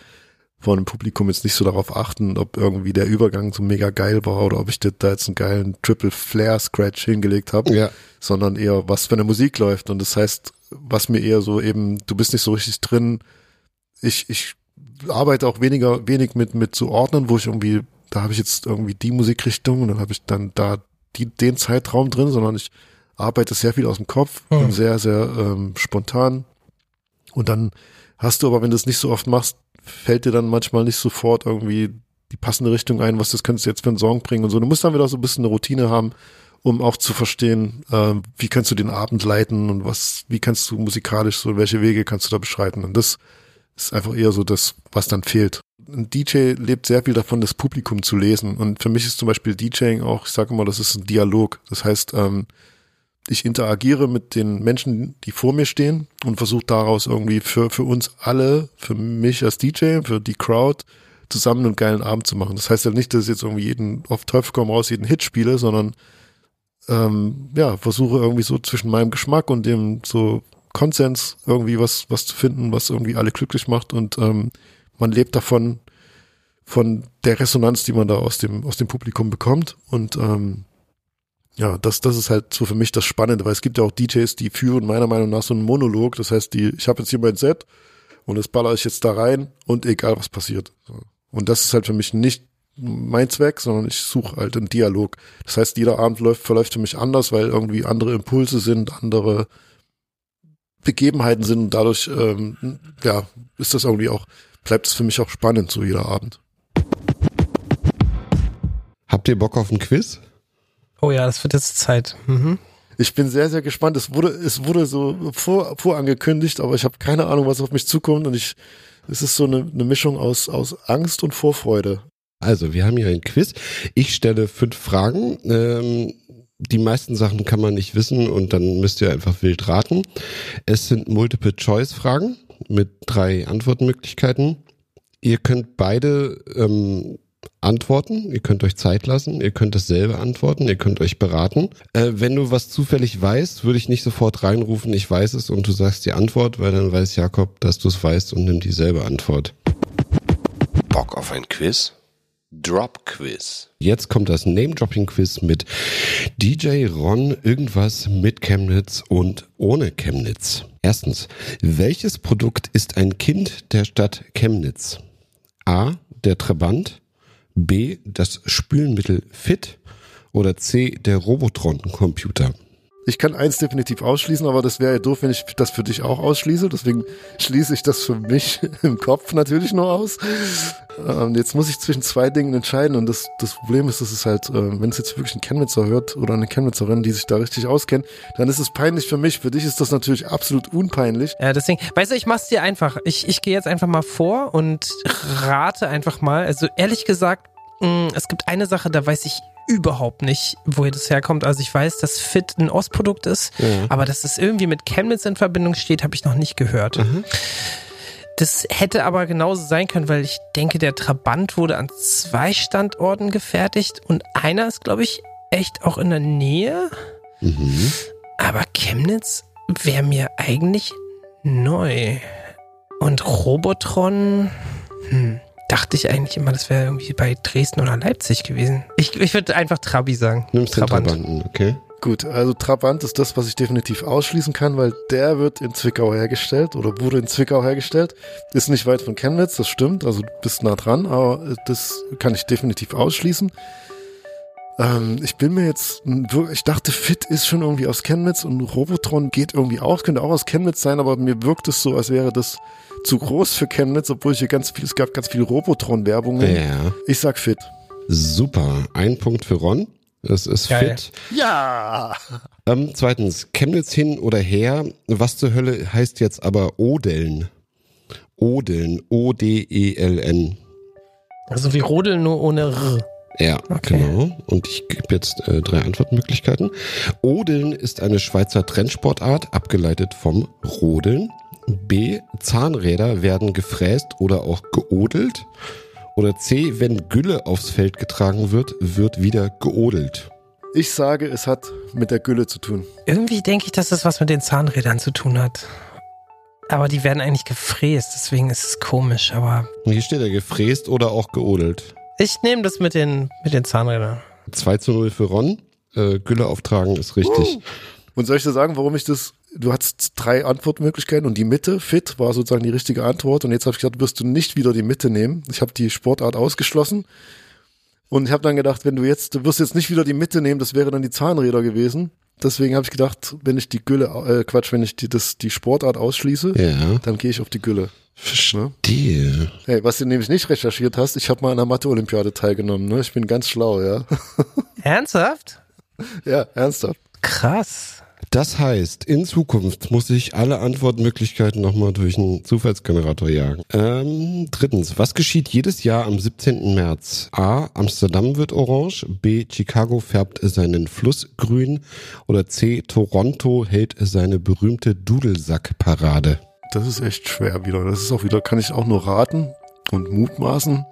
von dem Publikum jetzt nicht so darauf achten, ob irgendwie der Übergang so mega geil war oder ob ich da jetzt einen geilen Triple Flare Scratch hingelegt habe, Ja. sondern eher, was für eine Musik läuft. Und das heißt, was mir eher so eben, du bist nicht so richtig drin. Ich, ich arbeite auch weniger, wenig mit, mit so Ordnern, wo ich irgendwie, da habe ich jetzt irgendwie die Musikrichtung und dann habe ich dann da die, den Zeitraum drin, sondern ich arbeite sehr viel aus dem Kopf Hm. und sehr, sehr ähm, spontan. Und dann hast du aber, wenn du es nicht so oft machst, fällt dir dann manchmal nicht sofort irgendwie die passende Richtung ein, was das könntest du jetzt für einen Song bringen und so. Du musst dann wieder so ein bisschen eine Routine haben, um auch zu verstehen, ähm, wie kannst du den Abend leiten und was, wie kannst du musikalisch so, welche Wege kannst du da beschreiten. Und das ist einfach eher so das, was dann fehlt. Ein DJ lebt sehr viel davon, das Publikum zu lesen. Und für mich ist zum Beispiel DJing auch, ich sage immer, das ist ein Dialog. Das heißt, ähm, ich interagiere mit den Menschen, die vor mir stehen und versuche daraus irgendwie für, für uns alle, für mich als DJ, für die Crowd, zusammen einen geilen Abend zu machen. Das heißt ja nicht, dass ich jetzt irgendwie jeden, auf Teufel komm raus, jeden Hit spiele, sondern ähm, ja, versuche irgendwie so zwischen meinem Geschmack und dem so Konsens irgendwie was, was zu finden, was irgendwie alle glücklich macht und ähm, man lebt davon, von der Resonanz, die man da aus dem, aus dem Publikum bekommt und ähm, ja, das, das ist halt so für mich das Spannende, weil es gibt ja auch DJs, die führen meiner Meinung nach so einen Monolog. Das heißt, die, ich habe jetzt hier mein Set und das baller ich jetzt da rein und egal was passiert. Und das ist halt für mich nicht mein Zweck, sondern ich suche halt einen Dialog. Das heißt, jeder Abend läuft, verläuft für mich anders, weil irgendwie andere Impulse sind, andere Begebenheiten sind und dadurch, ähm, ja, ist das irgendwie auch, bleibt es für mich auch spannend, so jeder Abend. Habt ihr Bock auf ein Quiz? Oh ja, das wird jetzt Zeit. Mhm. Ich bin sehr, sehr gespannt. Es wurde, es wurde so vor, vorangekündigt, aber ich habe keine Ahnung, was auf mich zukommt und ich, es ist so eine, eine Mischung aus, aus Angst und Vorfreude. Also, wir haben hier ein Quiz. Ich stelle fünf Fragen. Ähm, die meisten Sachen kann man nicht wissen und dann müsst ihr einfach wild raten. Es sind Multiple-Choice-Fragen mit drei Antwortmöglichkeiten. Ihr könnt beide ähm, antworten, ihr könnt euch Zeit lassen, ihr könnt dasselbe antworten, ihr könnt euch beraten. Äh, wenn du was zufällig weißt, würde ich nicht sofort reinrufen, ich weiß es und du sagst die Antwort, weil dann weiß Jakob, dass du es weißt und nimmt dieselbe Antwort. Bock auf ein Quiz? Drop Quiz. Jetzt kommt das Name-Dropping-Quiz mit DJ Ron, irgendwas mit Chemnitz und ohne Chemnitz. Erstens, welches Produkt ist ein Kind der Stadt Chemnitz? A, der Trabant, B, das Spülmittel Fit oder C, der Robotron-Computer? Ich kann eins definitiv ausschließen, aber das wäre ja doof, wenn ich das für dich auch ausschließe. Deswegen schließe ich das für mich <laughs> im Kopf natürlich nur aus. Ähm, jetzt muss ich zwischen zwei Dingen entscheiden und das, das Problem ist, dass es halt, äh, wenn es jetzt wirklich ein Chemnitzer hört oder eine Chemnitzerin, die sich da richtig auskennt, dann ist es peinlich für mich. Für dich ist das natürlich absolut unpeinlich. Ja, deswegen, weißt du, ich mach's dir einfach. Ich, ich gehe jetzt einfach mal vor und rate einfach mal. Also ehrlich gesagt, mh, es gibt eine Sache, da weiß ich überhaupt nicht, woher das herkommt. Also ich weiß, dass Fit ein Ostprodukt ist, Ja. aber dass es irgendwie mit Chemnitz in Verbindung steht, habe ich noch nicht gehört. Das hätte aber genauso sein können, weil ich denke, der Trabant wurde an zwei Standorten gefertigt und einer ist, glaube ich, echt auch in der Nähe. Mhm. Aber Chemnitz wäre mir eigentlich neu. Und Robotron, hm, dachte ich eigentlich immer, das wäre irgendwie bei Dresden oder Leipzig gewesen. Ich, ich würde einfach Trabi sagen. Nimmst den Trabanten, okay? Gut, also Trabant ist das, was ich definitiv ausschließen kann, weil der wird in Zwickau hergestellt oder wurde in Zwickau hergestellt. Ist nicht weit von Chemnitz, das stimmt, also du bist nah dran, aber das kann ich definitiv ausschließen. Ähm, ich bin mir jetzt, ich dachte, Fit ist schon irgendwie aus Chemnitz und Robotron geht irgendwie auch, könnte auch aus Chemnitz sein, aber mir wirkt es so, als wäre das zu groß für Chemnitz, obwohl ich hier ganz viel, es gab ganz viele Robotron-Werbungen. Ja. Ich sag Fit. Super. Ein Punkt für Ron. Es ist Geil. fit. Ja! Ähm, zweitens, Chemnitz hin oder her. Was zur Hölle heißt jetzt aber Odeln? Odeln. O-D-E-L-N. Also wie Rodel, nur ohne R. Ja, Okay. genau. Und ich gebe jetzt äh, drei Antwortmöglichkeiten. Odeln ist eine Schweizer Trendsportart, abgeleitet vom Rodeln. B. Zahnräder werden gefräst oder auch geodelt. Oder C. Wenn Gülle aufs Feld getragen wird, wird wieder geodelt. Ich sage, es hat mit der Gülle zu tun. Irgendwie denke ich, dass das was mit den Zahnrädern zu tun hat. Aber die werden eigentlich gefräst, deswegen ist es komisch. Aber Und Hier steht ja gefräst oder auch geodelt. ich nehme das mit den, mit den Zahnrädern. 2 zu 0 für Ron. Äh, Gülle auftragen ist richtig. Und soll ich dir sagen, warum ich das, du hattest drei Antwortmöglichkeiten und die Mitte, fit, war sozusagen die richtige Antwort und jetzt habe ich gedacht, wirst du nicht wieder die Mitte nehmen. Ich habe die Sportart ausgeschlossen und ich habe dann gedacht, wenn du jetzt, du wirst jetzt nicht wieder die Mitte nehmen, das wäre dann die Zahnräder gewesen. Deswegen habe ich gedacht, wenn ich die Gülle, äh, Quatsch, wenn ich die, das, die Sportart ausschließe, Ja. dann gehe ich auf die Gülle. Die. Hey, was du nämlich nicht recherchiert hast, ich habe mal an der Mathe-Olympiade teilgenommen, ne? Ich bin ganz schlau, ja. <laughs> Ernsthaft? ja, ernsthaft. Krass. Das heißt, in Zukunft muss ich alle Antwortmöglichkeiten nochmal durch einen Zufallsgenerator jagen. Ähm, drittens, was geschieht jedes Jahr am 17. März? A. Amsterdam wird orange. B. Chicago färbt seinen Fluss grün. Oder C. Toronto hält seine berühmte Dudelsack-Parade. Das ist echt schwer wieder. Das ist auch wieder, kann ich auch nur raten und mutmaßen.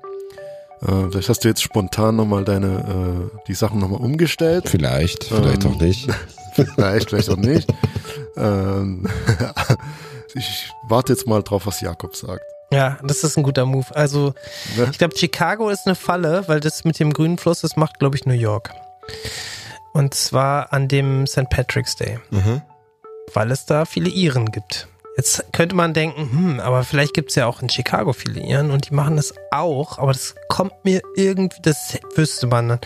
Äh, vielleicht hast du jetzt spontan nochmal deine, äh, die Sachen nochmal umgestellt. Vielleicht, vielleicht Ähm, auch nicht. <laughs> <laughs> vielleicht, vielleicht auch nicht. ähm, <laughs> ich warte jetzt mal drauf, was Jakob sagt. Ja, das ist ein guter Move. Also, Ne? ich glaube, Chicago ist eine Falle, weil das mit dem grünen Fluss, das macht, glaube ich, New York. Und zwar an dem St. Patrick's Day, Aha. weil es da viele Iren gibt. Jetzt könnte man denken, hm, aber vielleicht gibt es ja auch in Chicago viele Iren und die machen das auch, aber das kommt mir irgendwie, das wüsste man dann.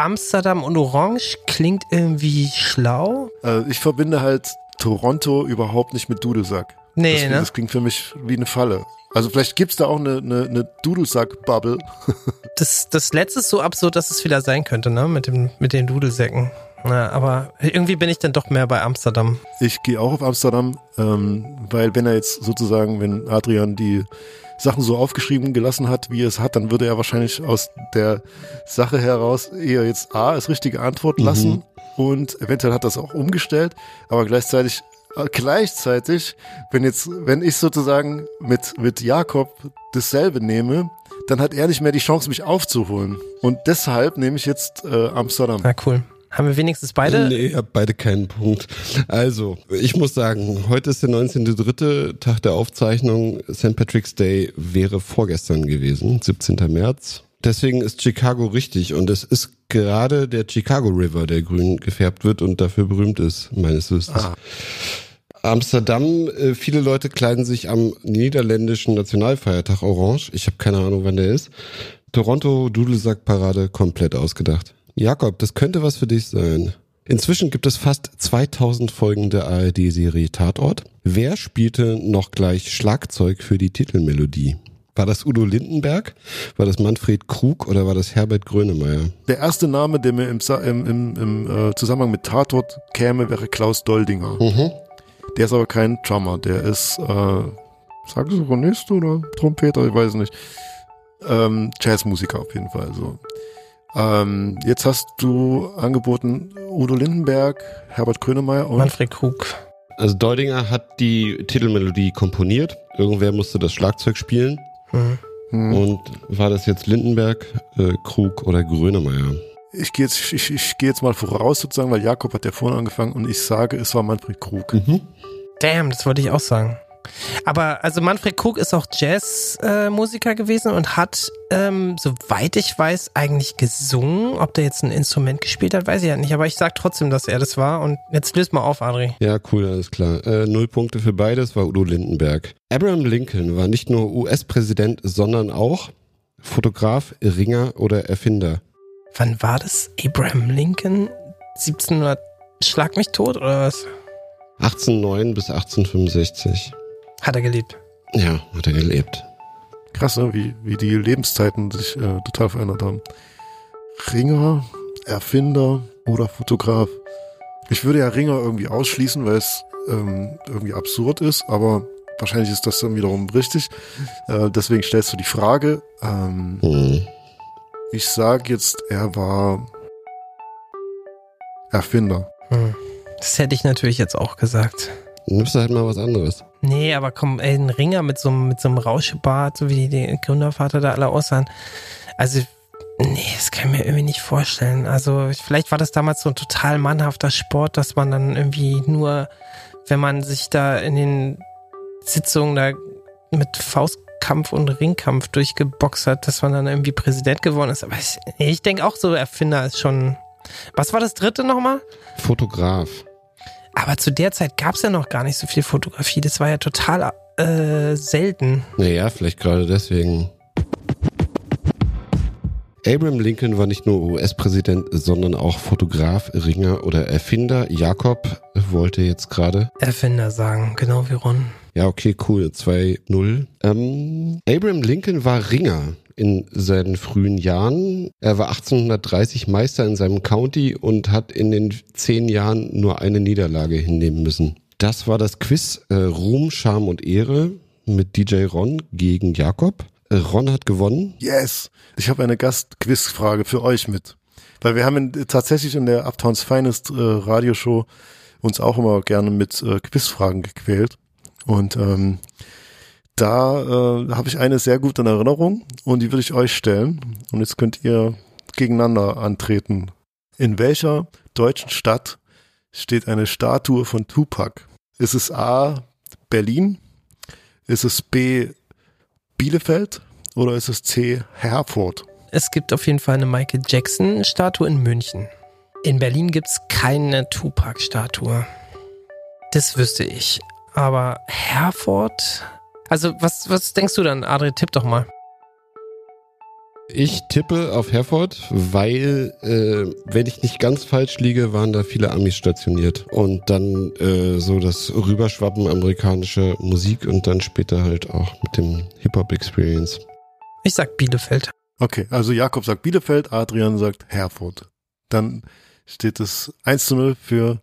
Amsterdam und Orange klingt irgendwie schlau. Äh, ich verbinde halt Toronto überhaupt nicht mit Dudelsack. Nee, das, ne? das klingt für mich wie eine Falle. Also vielleicht gibt's da auch eine, eine, eine Dudelsack-Bubble. <laughs> Das, das letzte ist so absurd, dass es wieder sein könnte, ne? Mit, dem, mit den Dudelsäcken. Ja, aber irgendwie bin ich dann doch mehr bei Amsterdam. Ich gehe auch auf Amsterdam, ähm, weil wenn er jetzt sozusagen, wenn Adrian die Sachen so aufgeschrieben gelassen hat, wie er es hat, dann würde er wahrscheinlich aus der Sache heraus eher jetzt A als richtige Antwort lassen und eventuell hat das auch umgestellt, aber gleichzeitig äh, gleichzeitig, wenn jetzt, wenn ich sozusagen mit, mit Jakob dasselbe nehme, dann hat er nicht mehr die Chance, mich aufzuholen. Und deshalb nehme ich jetzt äh, Amsterdam. Na cool. Haben wir wenigstens beide? Nee, ihr habt beide keinen Punkt. Also, ich muss sagen, heute ist der 19.3. Tag der Aufzeichnung. St. Patrick's Day wäre vorgestern gewesen, 17. März. Deswegen ist Chicago richtig und es ist gerade der Chicago River, der grün gefärbt wird und dafür berühmt ist, meines Wissens. Ah. Amsterdam, äh, viele Leute kleiden sich am niederländischen Nationalfeiertag orange. Ich habe keine Ahnung, wann der ist. Toronto Dudelsackparade komplett ausgedacht. Jakob, das könnte was für dich sein. Inzwischen gibt es fast 2000 Folgen der ARD-Serie Tatort. Wer spielte noch gleich Schlagzeug für die Titelmelodie? War das Udo Lindenberg? War das Manfred Krug oder war das Herbert Grönemeyer? Der erste Name, der mir im, im, im, im äh, Zusammenhang mit Tatort käme, wäre Klaus Doldinger. Mhm. Der ist aber kein Drummer, der ist, äh, sag Organist oder Trompeter, ich weiß nicht. Ähm, Jazzmusiker auf jeden Fall. So. Ähm, jetzt hast du angeboten Udo Lindenberg, Herbert Grönemeyer und Manfred Krug. Also Doldinger hat die Titelmelodie komponiert. Irgendwer musste das Schlagzeug spielen. Mhm. Hm. Und war das jetzt Lindenberg, äh, Krug oder Grönemeyer? ich gehe jetzt, ich, ich gehe jetzt mal voraus sozusagen, weil Jakob hat ja vorne angefangen und ich sage, es war Manfred Krug. Mhm. Damn, das wollte ich auch sagen. Aber also Manfred Krug ist auch Jazzmusiker äh, gewesen und hat, ähm, soweit ich weiß, eigentlich gesungen. Ob der jetzt ein Instrument gespielt hat, weiß ich ja nicht. Aber ich sag trotzdem, dass er das war. Und jetzt löst mal auf, Adri. Ja, cool, alles klar. Äh, null Punkte für beides war Udo Lindenberg. Abraham Lincoln war nicht nur US-Präsident, sondern auch Fotograf, Ringer oder Erfinder. Wann war das? Abraham Lincoln? 1700 Schlag mich tot oder was? 1809 bis 1865. Hat er gelebt. Ja, hat er gelebt. Krass, ne? wie, wie die Lebenszeiten sich äh, total verändert haben. Ringer, Erfinder oder Fotograf. Ich würde ja Ringer irgendwie ausschließen, weil es ähm, irgendwie absurd ist, aber wahrscheinlich ist das dann wiederum richtig. Äh, deswegen stellst du die Frage. Ähm, Hm. ich sage jetzt, er war Erfinder. Hm. Das hätte ich natürlich jetzt auch gesagt. Nimmst du halt mal was anderes. Nee, aber komm, ey, ein Ringer mit so, einem- mit so einem Rauschebart, so wie die Gründervater da alle aussahen. Also, nee, das kann ich mir irgendwie nicht vorstellen. Also, ich- vielleicht war das damals so ein total mannhafter Sport, dass man dann irgendwie nur, wenn man sich da in den Sitzungen da mit Faustkampf und Ringkampf durchgeboxt hat, dass man dann irgendwie Präsident geworden ist. Aber ich, ich denke auch so, Erfinder ist schon. Was war das dritte nochmal? Fotograf. Aber zu der Zeit gab es ja noch gar nicht so viel Fotografie. Das war ja total äh, selten. Naja, vielleicht gerade deswegen. Abraham Lincoln war nicht nur US-Präsident, sondern auch Fotograf, Ringer oder Erfinder. Jakob wollte jetzt gerade. Erfinder sagen, genau wie Ron. Ja, okay, cool. 2-0. Ähm, Abraham Lincoln war Ringer in seinen frühen Jahren. Er war 1830 Meister in seinem County und hat in den zehn Jahren nur eine Niederlage hinnehmen müssen. Das war das Quiz äh, Ruhm, Scham und Ehre mit DJ Ron gegen Jakob. Äh, Ron hat gewonnen. Yes! Ich habe eine Gastquizfrage für euch mit. Weil wir haben in, tatsächlich in der Uptowns Finest äh, Radioshow uns auch immer gerne mit äh, Quizfragen gequält. Und ähm, da äh, habe ich eine sehr gute in Erinnerung und die würde ich euch stellen. Und jetzt könnt ihr gegeneinander antreten. In welcher deutschen Stadt steht eine Statue von Tupac? Ist es A. Berlin? Ist es B. Bielefeld? Oder ist es C. Herford? Es gibt auf jeden Fall eine Michael Jackson-Statue in München. In Berlin gibt es keine Tupac-Statue. Das wüsste ich. Aber Herford? Also, was, was denkst du dann, Adri? Tipp doch mal. Ich tippe auf Herford, weil, äh, wenn ich nicht ganz falsch liege, waren da viele Amis stationiert. Und dann äh, so das Rüberschwappen amerikanischer Musik und dann später halt auch mit dem Hip-Hop-Experience. Ich sag Bielefeld. Okay, also Jakob sagt Bielefeld, Adrian sagt Herford. Dann steht es 1 zu 0 für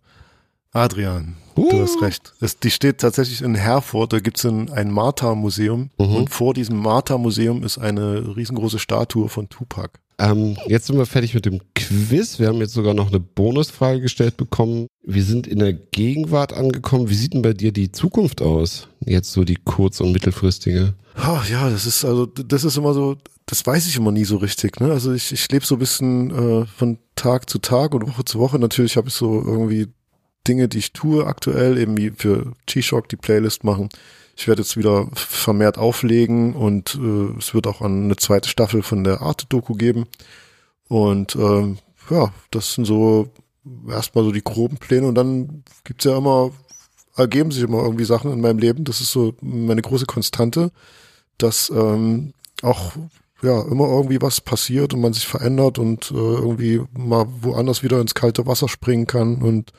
Adrian. Du Uh. hast recht. Es, die steht tatsächlich in Herford, da gibt's ein, ein Martha-Museum Mhm. und vor diesem Martha-Museum ist eine riesengroße Statue von Tupac. Ähm, jetzt sind wir fertig mit dem Quiz. Wir haben jetzt sogar noch eine Bonusfrage gestellt bekommen. Wir sind in der Gegenwart angekommen. Wie sieht denn bei dir die Zukunft aus? Jetzt so die kurz- und mittelfristige. Ah, ja, das ist also, das ist immer so, das weiß ich immer nie so richtig. Ne? Also ich, ich lebe so ein bisschen äh, von Tag zu Tag und Woche zu Woche. Natürlich habe ich so irgendwie Dinge, die ich tue aktuell, eben wie für G-Shock die Playlist machen. Ich werde jetzt wieder vermehrt auflegen und äh, es wird auch eine zweite Staffel von der Arte-Doku geben. Und ähm, ja, das sind so erstmal so die groben Pläne und dann gibt's ja immer, ergeben sich immer irgendwie Sachen in meinem Leben. Das ist so meine große Konstante, dass ähm, auch ja immer irgendwie was passiert und man sich verändert und äh, irgendwie mal woanders wieder ins kalte Wasser springen kann und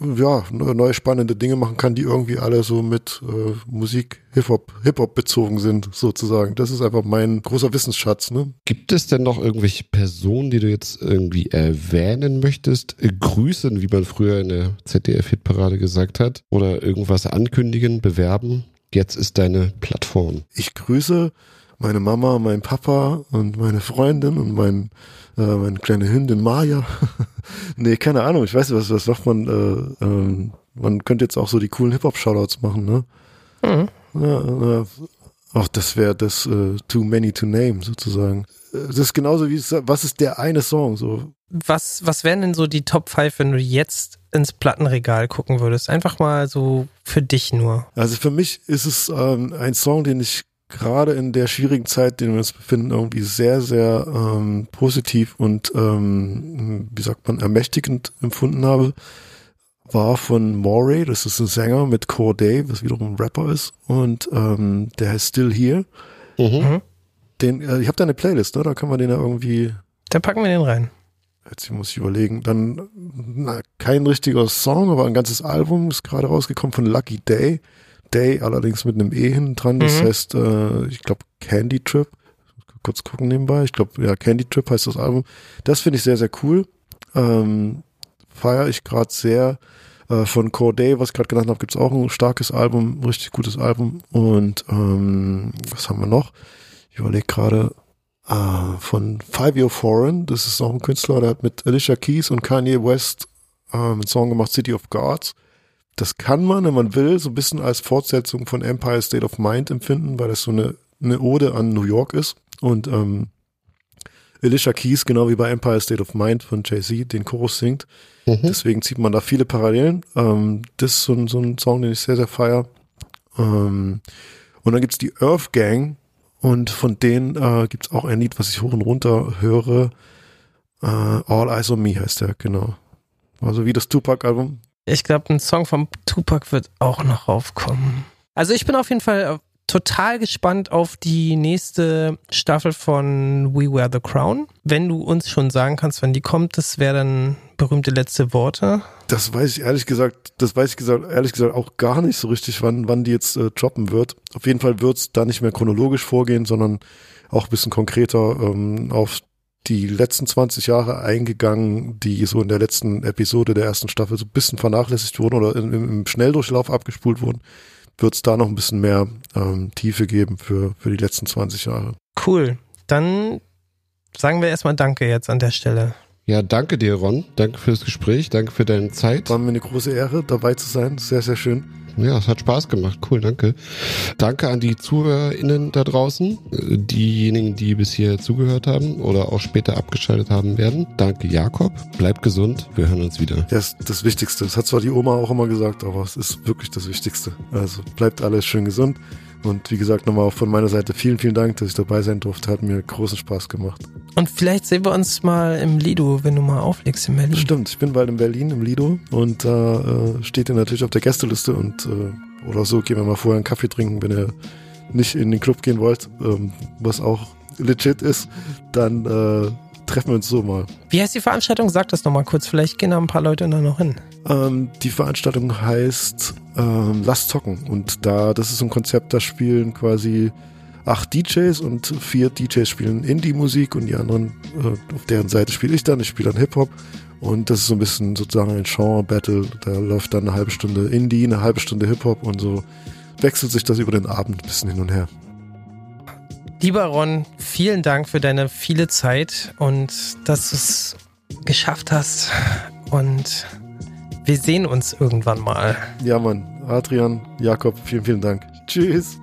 ja, neue spannende Dinge machen kann, die irgendwie alle so mit äh, Musik, Hip-Hop, Hip-Hop bezogen sind, sozusagen. Das ist einfach mein großer Wissensschatz, ne? Gibt es denn noch irgendwelche Personen, die du jetzt irgendwie erwähnen möchtest? Äh, grüßen, wie man früher in der ZDF-Hitparade gesagt hat? Oder irgendwas ankündigen, bewerben? Jetzt ist deine Plattform. Ich grüße meine Mama, mein Papa und meine Freundin und mein, äh, meine kleine Hündin Maya. <laughs> nee, keine Ahnung, ich weiß nicht, was, was macht man, äh, ähm, man könnte jetzt auch so die coolen Hip-Hop-Shoutouts machen, ne? Mhm. Ja, äh, ach, das wäre das äh, Too Many to Name sozusagen. Das ist genauso wie, was ist der eine Song, so. Was, was wären denn so die Top 5, wenn du jetzt ins Plattenregal gucken würdest? Einfach mal so für dich nur. Also für mich ist es ähm, ein Song, den ich gerade in der schwierigen Zeit, in der wir uns befinden, irgendwie sehr, sehr ähm, positiv und ähm, wie sagt man, ermächtigend empfunden habe, war von Moray, das ist ein Sänger mit Corday, was wiederum ein Rapper ist und ähm, der heißt Still Here. Mhm. Den, äh, ich habe da eine Playlist, ne? da kann man den ja irgendwie Dann packen wir den rein. Jetzt muss ich überlegen. Dann na, kein richtiger Song, aber ein ganzes Album ist gerade rausgekommen von Lucky Day. Day allerdings mit einem E hinten dran. Das Mhm. heißt, äh, ich glaube Candy Trip. Kurz gucken nebenbei. Ich glaube, ja, Candy Trip heißt das Album. Das finde ich sehr, sehr cool. Ähm, Feiere ich gerade sehr. Äh, von Corday, was ich gerade genannt habe, gibt's auch ein starkes Album, ein richtig gutes Album. Und ähm, was haben wir noch? Ich überlege gerade, äh, von Five Year Foreign, das ist auch ein Künstler, der hat mit Alicia Keys und Kanye West äh, einen Song gemacht, City of Gods. Das kann man, wenn man will, so ein bisschen als Fortsetzung von Empire State of Mind empfinden, weil das so eine, eine Ode an New York ist. Und ähm, Alicia Keys, genau wie bei Empire State of Mind von Jay-Z, den Chorus singt. Mhm. Deswegen zieht man da viele Parallelen. Ähm, das ist so ein, so ein Song, den ich sehr, sehr feier. Ähm, und dann gibt's die Earth Gang und von denen äh, gibt's auch ein Lied, was ich hoch und runter höre. Äh, All Eyes on Me heißt der, genau. Also wie das Tupac-Album. Ich glaube, ein Song vom Tupac wird auch noch raufkommen. Also ich bin auf jeden Fall äh, total gespannt auf die nächste Staffel von We Wear the Crown. Wenn du uns schon sagen kannst, wann die kommt, das wäre dann berühmte letzte Worte. Das weiß ich ehrlich gesagt, das weiß ich gesagt, ehrlich gesagt auch gar nicht so richtig, wann, wann die jetzt äh, droppen wird. Auf jeden Fall wird's da nicht mehr chronologisch vorgehen, sondern auch ein bisschen konkreter ähm, auf die letzten 20 Jahre eingegangen, die so in der letzten Episode der ersten Staffel so ein bisschen vernachlässigt wurden oder im, im Schnelldurchlauf abgespult wurden, wird's da noch ein bisschen mehr ähm, Tiefe geben für, für die letzten 20 Jahre. Cool. Dann sagen wir erstmal Danke jetzt an der Stelle. Ja, danke dir, Ron. Danke fürs Gespräch. Danke für deine Zeit. War mir eine große Ehre, dabei zu sein. Sehr, sehr schön. Ja, es hat Spaß gemacht. Cool, danke. Danke an die ZuhörerInnen da draußen, diejenigen, die bis hier zugehört haben oder auch später abgeschaltet haben werden. Danke, Jakob. Bleib gesund. Wir hören uns wieder. Das ist das Wichtigste. Das hat zwar die Oma auch immer gesagt, aber es ist wirklich das Wichtigste. Also bleibt alles schön gesund. Und wie gesagt, nochmal auch von meiner Seite vielen, vielen Dank, dass ich dabei sein durfte. Hat mir großen Spaß gemacht. Und vielleicht sehen wir uns mal im Lido, wenn du mal auflegst in Berlin. Stimmt, ich bin bald in Berlin im Lido und da äh, steht ihr natürlich auf der Gästeliste und äh, oder so gehen wir mal vorher einen Kaffee trinken, wenn ihr nicht in den Club gehen wollt, ähm, was auch legit ist, dann äh, treffen wir uns so mal. Wie heißt die Veranstaltung? Sag das nochmal kurz. Vielleicht gehen da ein paar Leute da noch hin. Ähm, die Veranstaltung heißt ähm, Lass zocken und da, das ist so ein Konzept, da spielen quasi acht DJs und vier DJs spielen Indie-Musik und die anderen, äh, auf deren Seite spiele ich dann, ich spiele dann Hip-Hop und das ist so ein bisschen sozusagen ein Genre-Battle, da läuft dann eine halbe Stunde Indie, eine halbe Stunde Hip-Hop und so wechselt sich das über den Abend ein bisschen hin und her. Lieber Ron, vielen Dank für deine viele Zeit und dass du es geschafft hast. Und wir sehen uns irgendwann mal. Ja Mann, Adrian, Jakob, vielen, vielen Dank. Tschüss.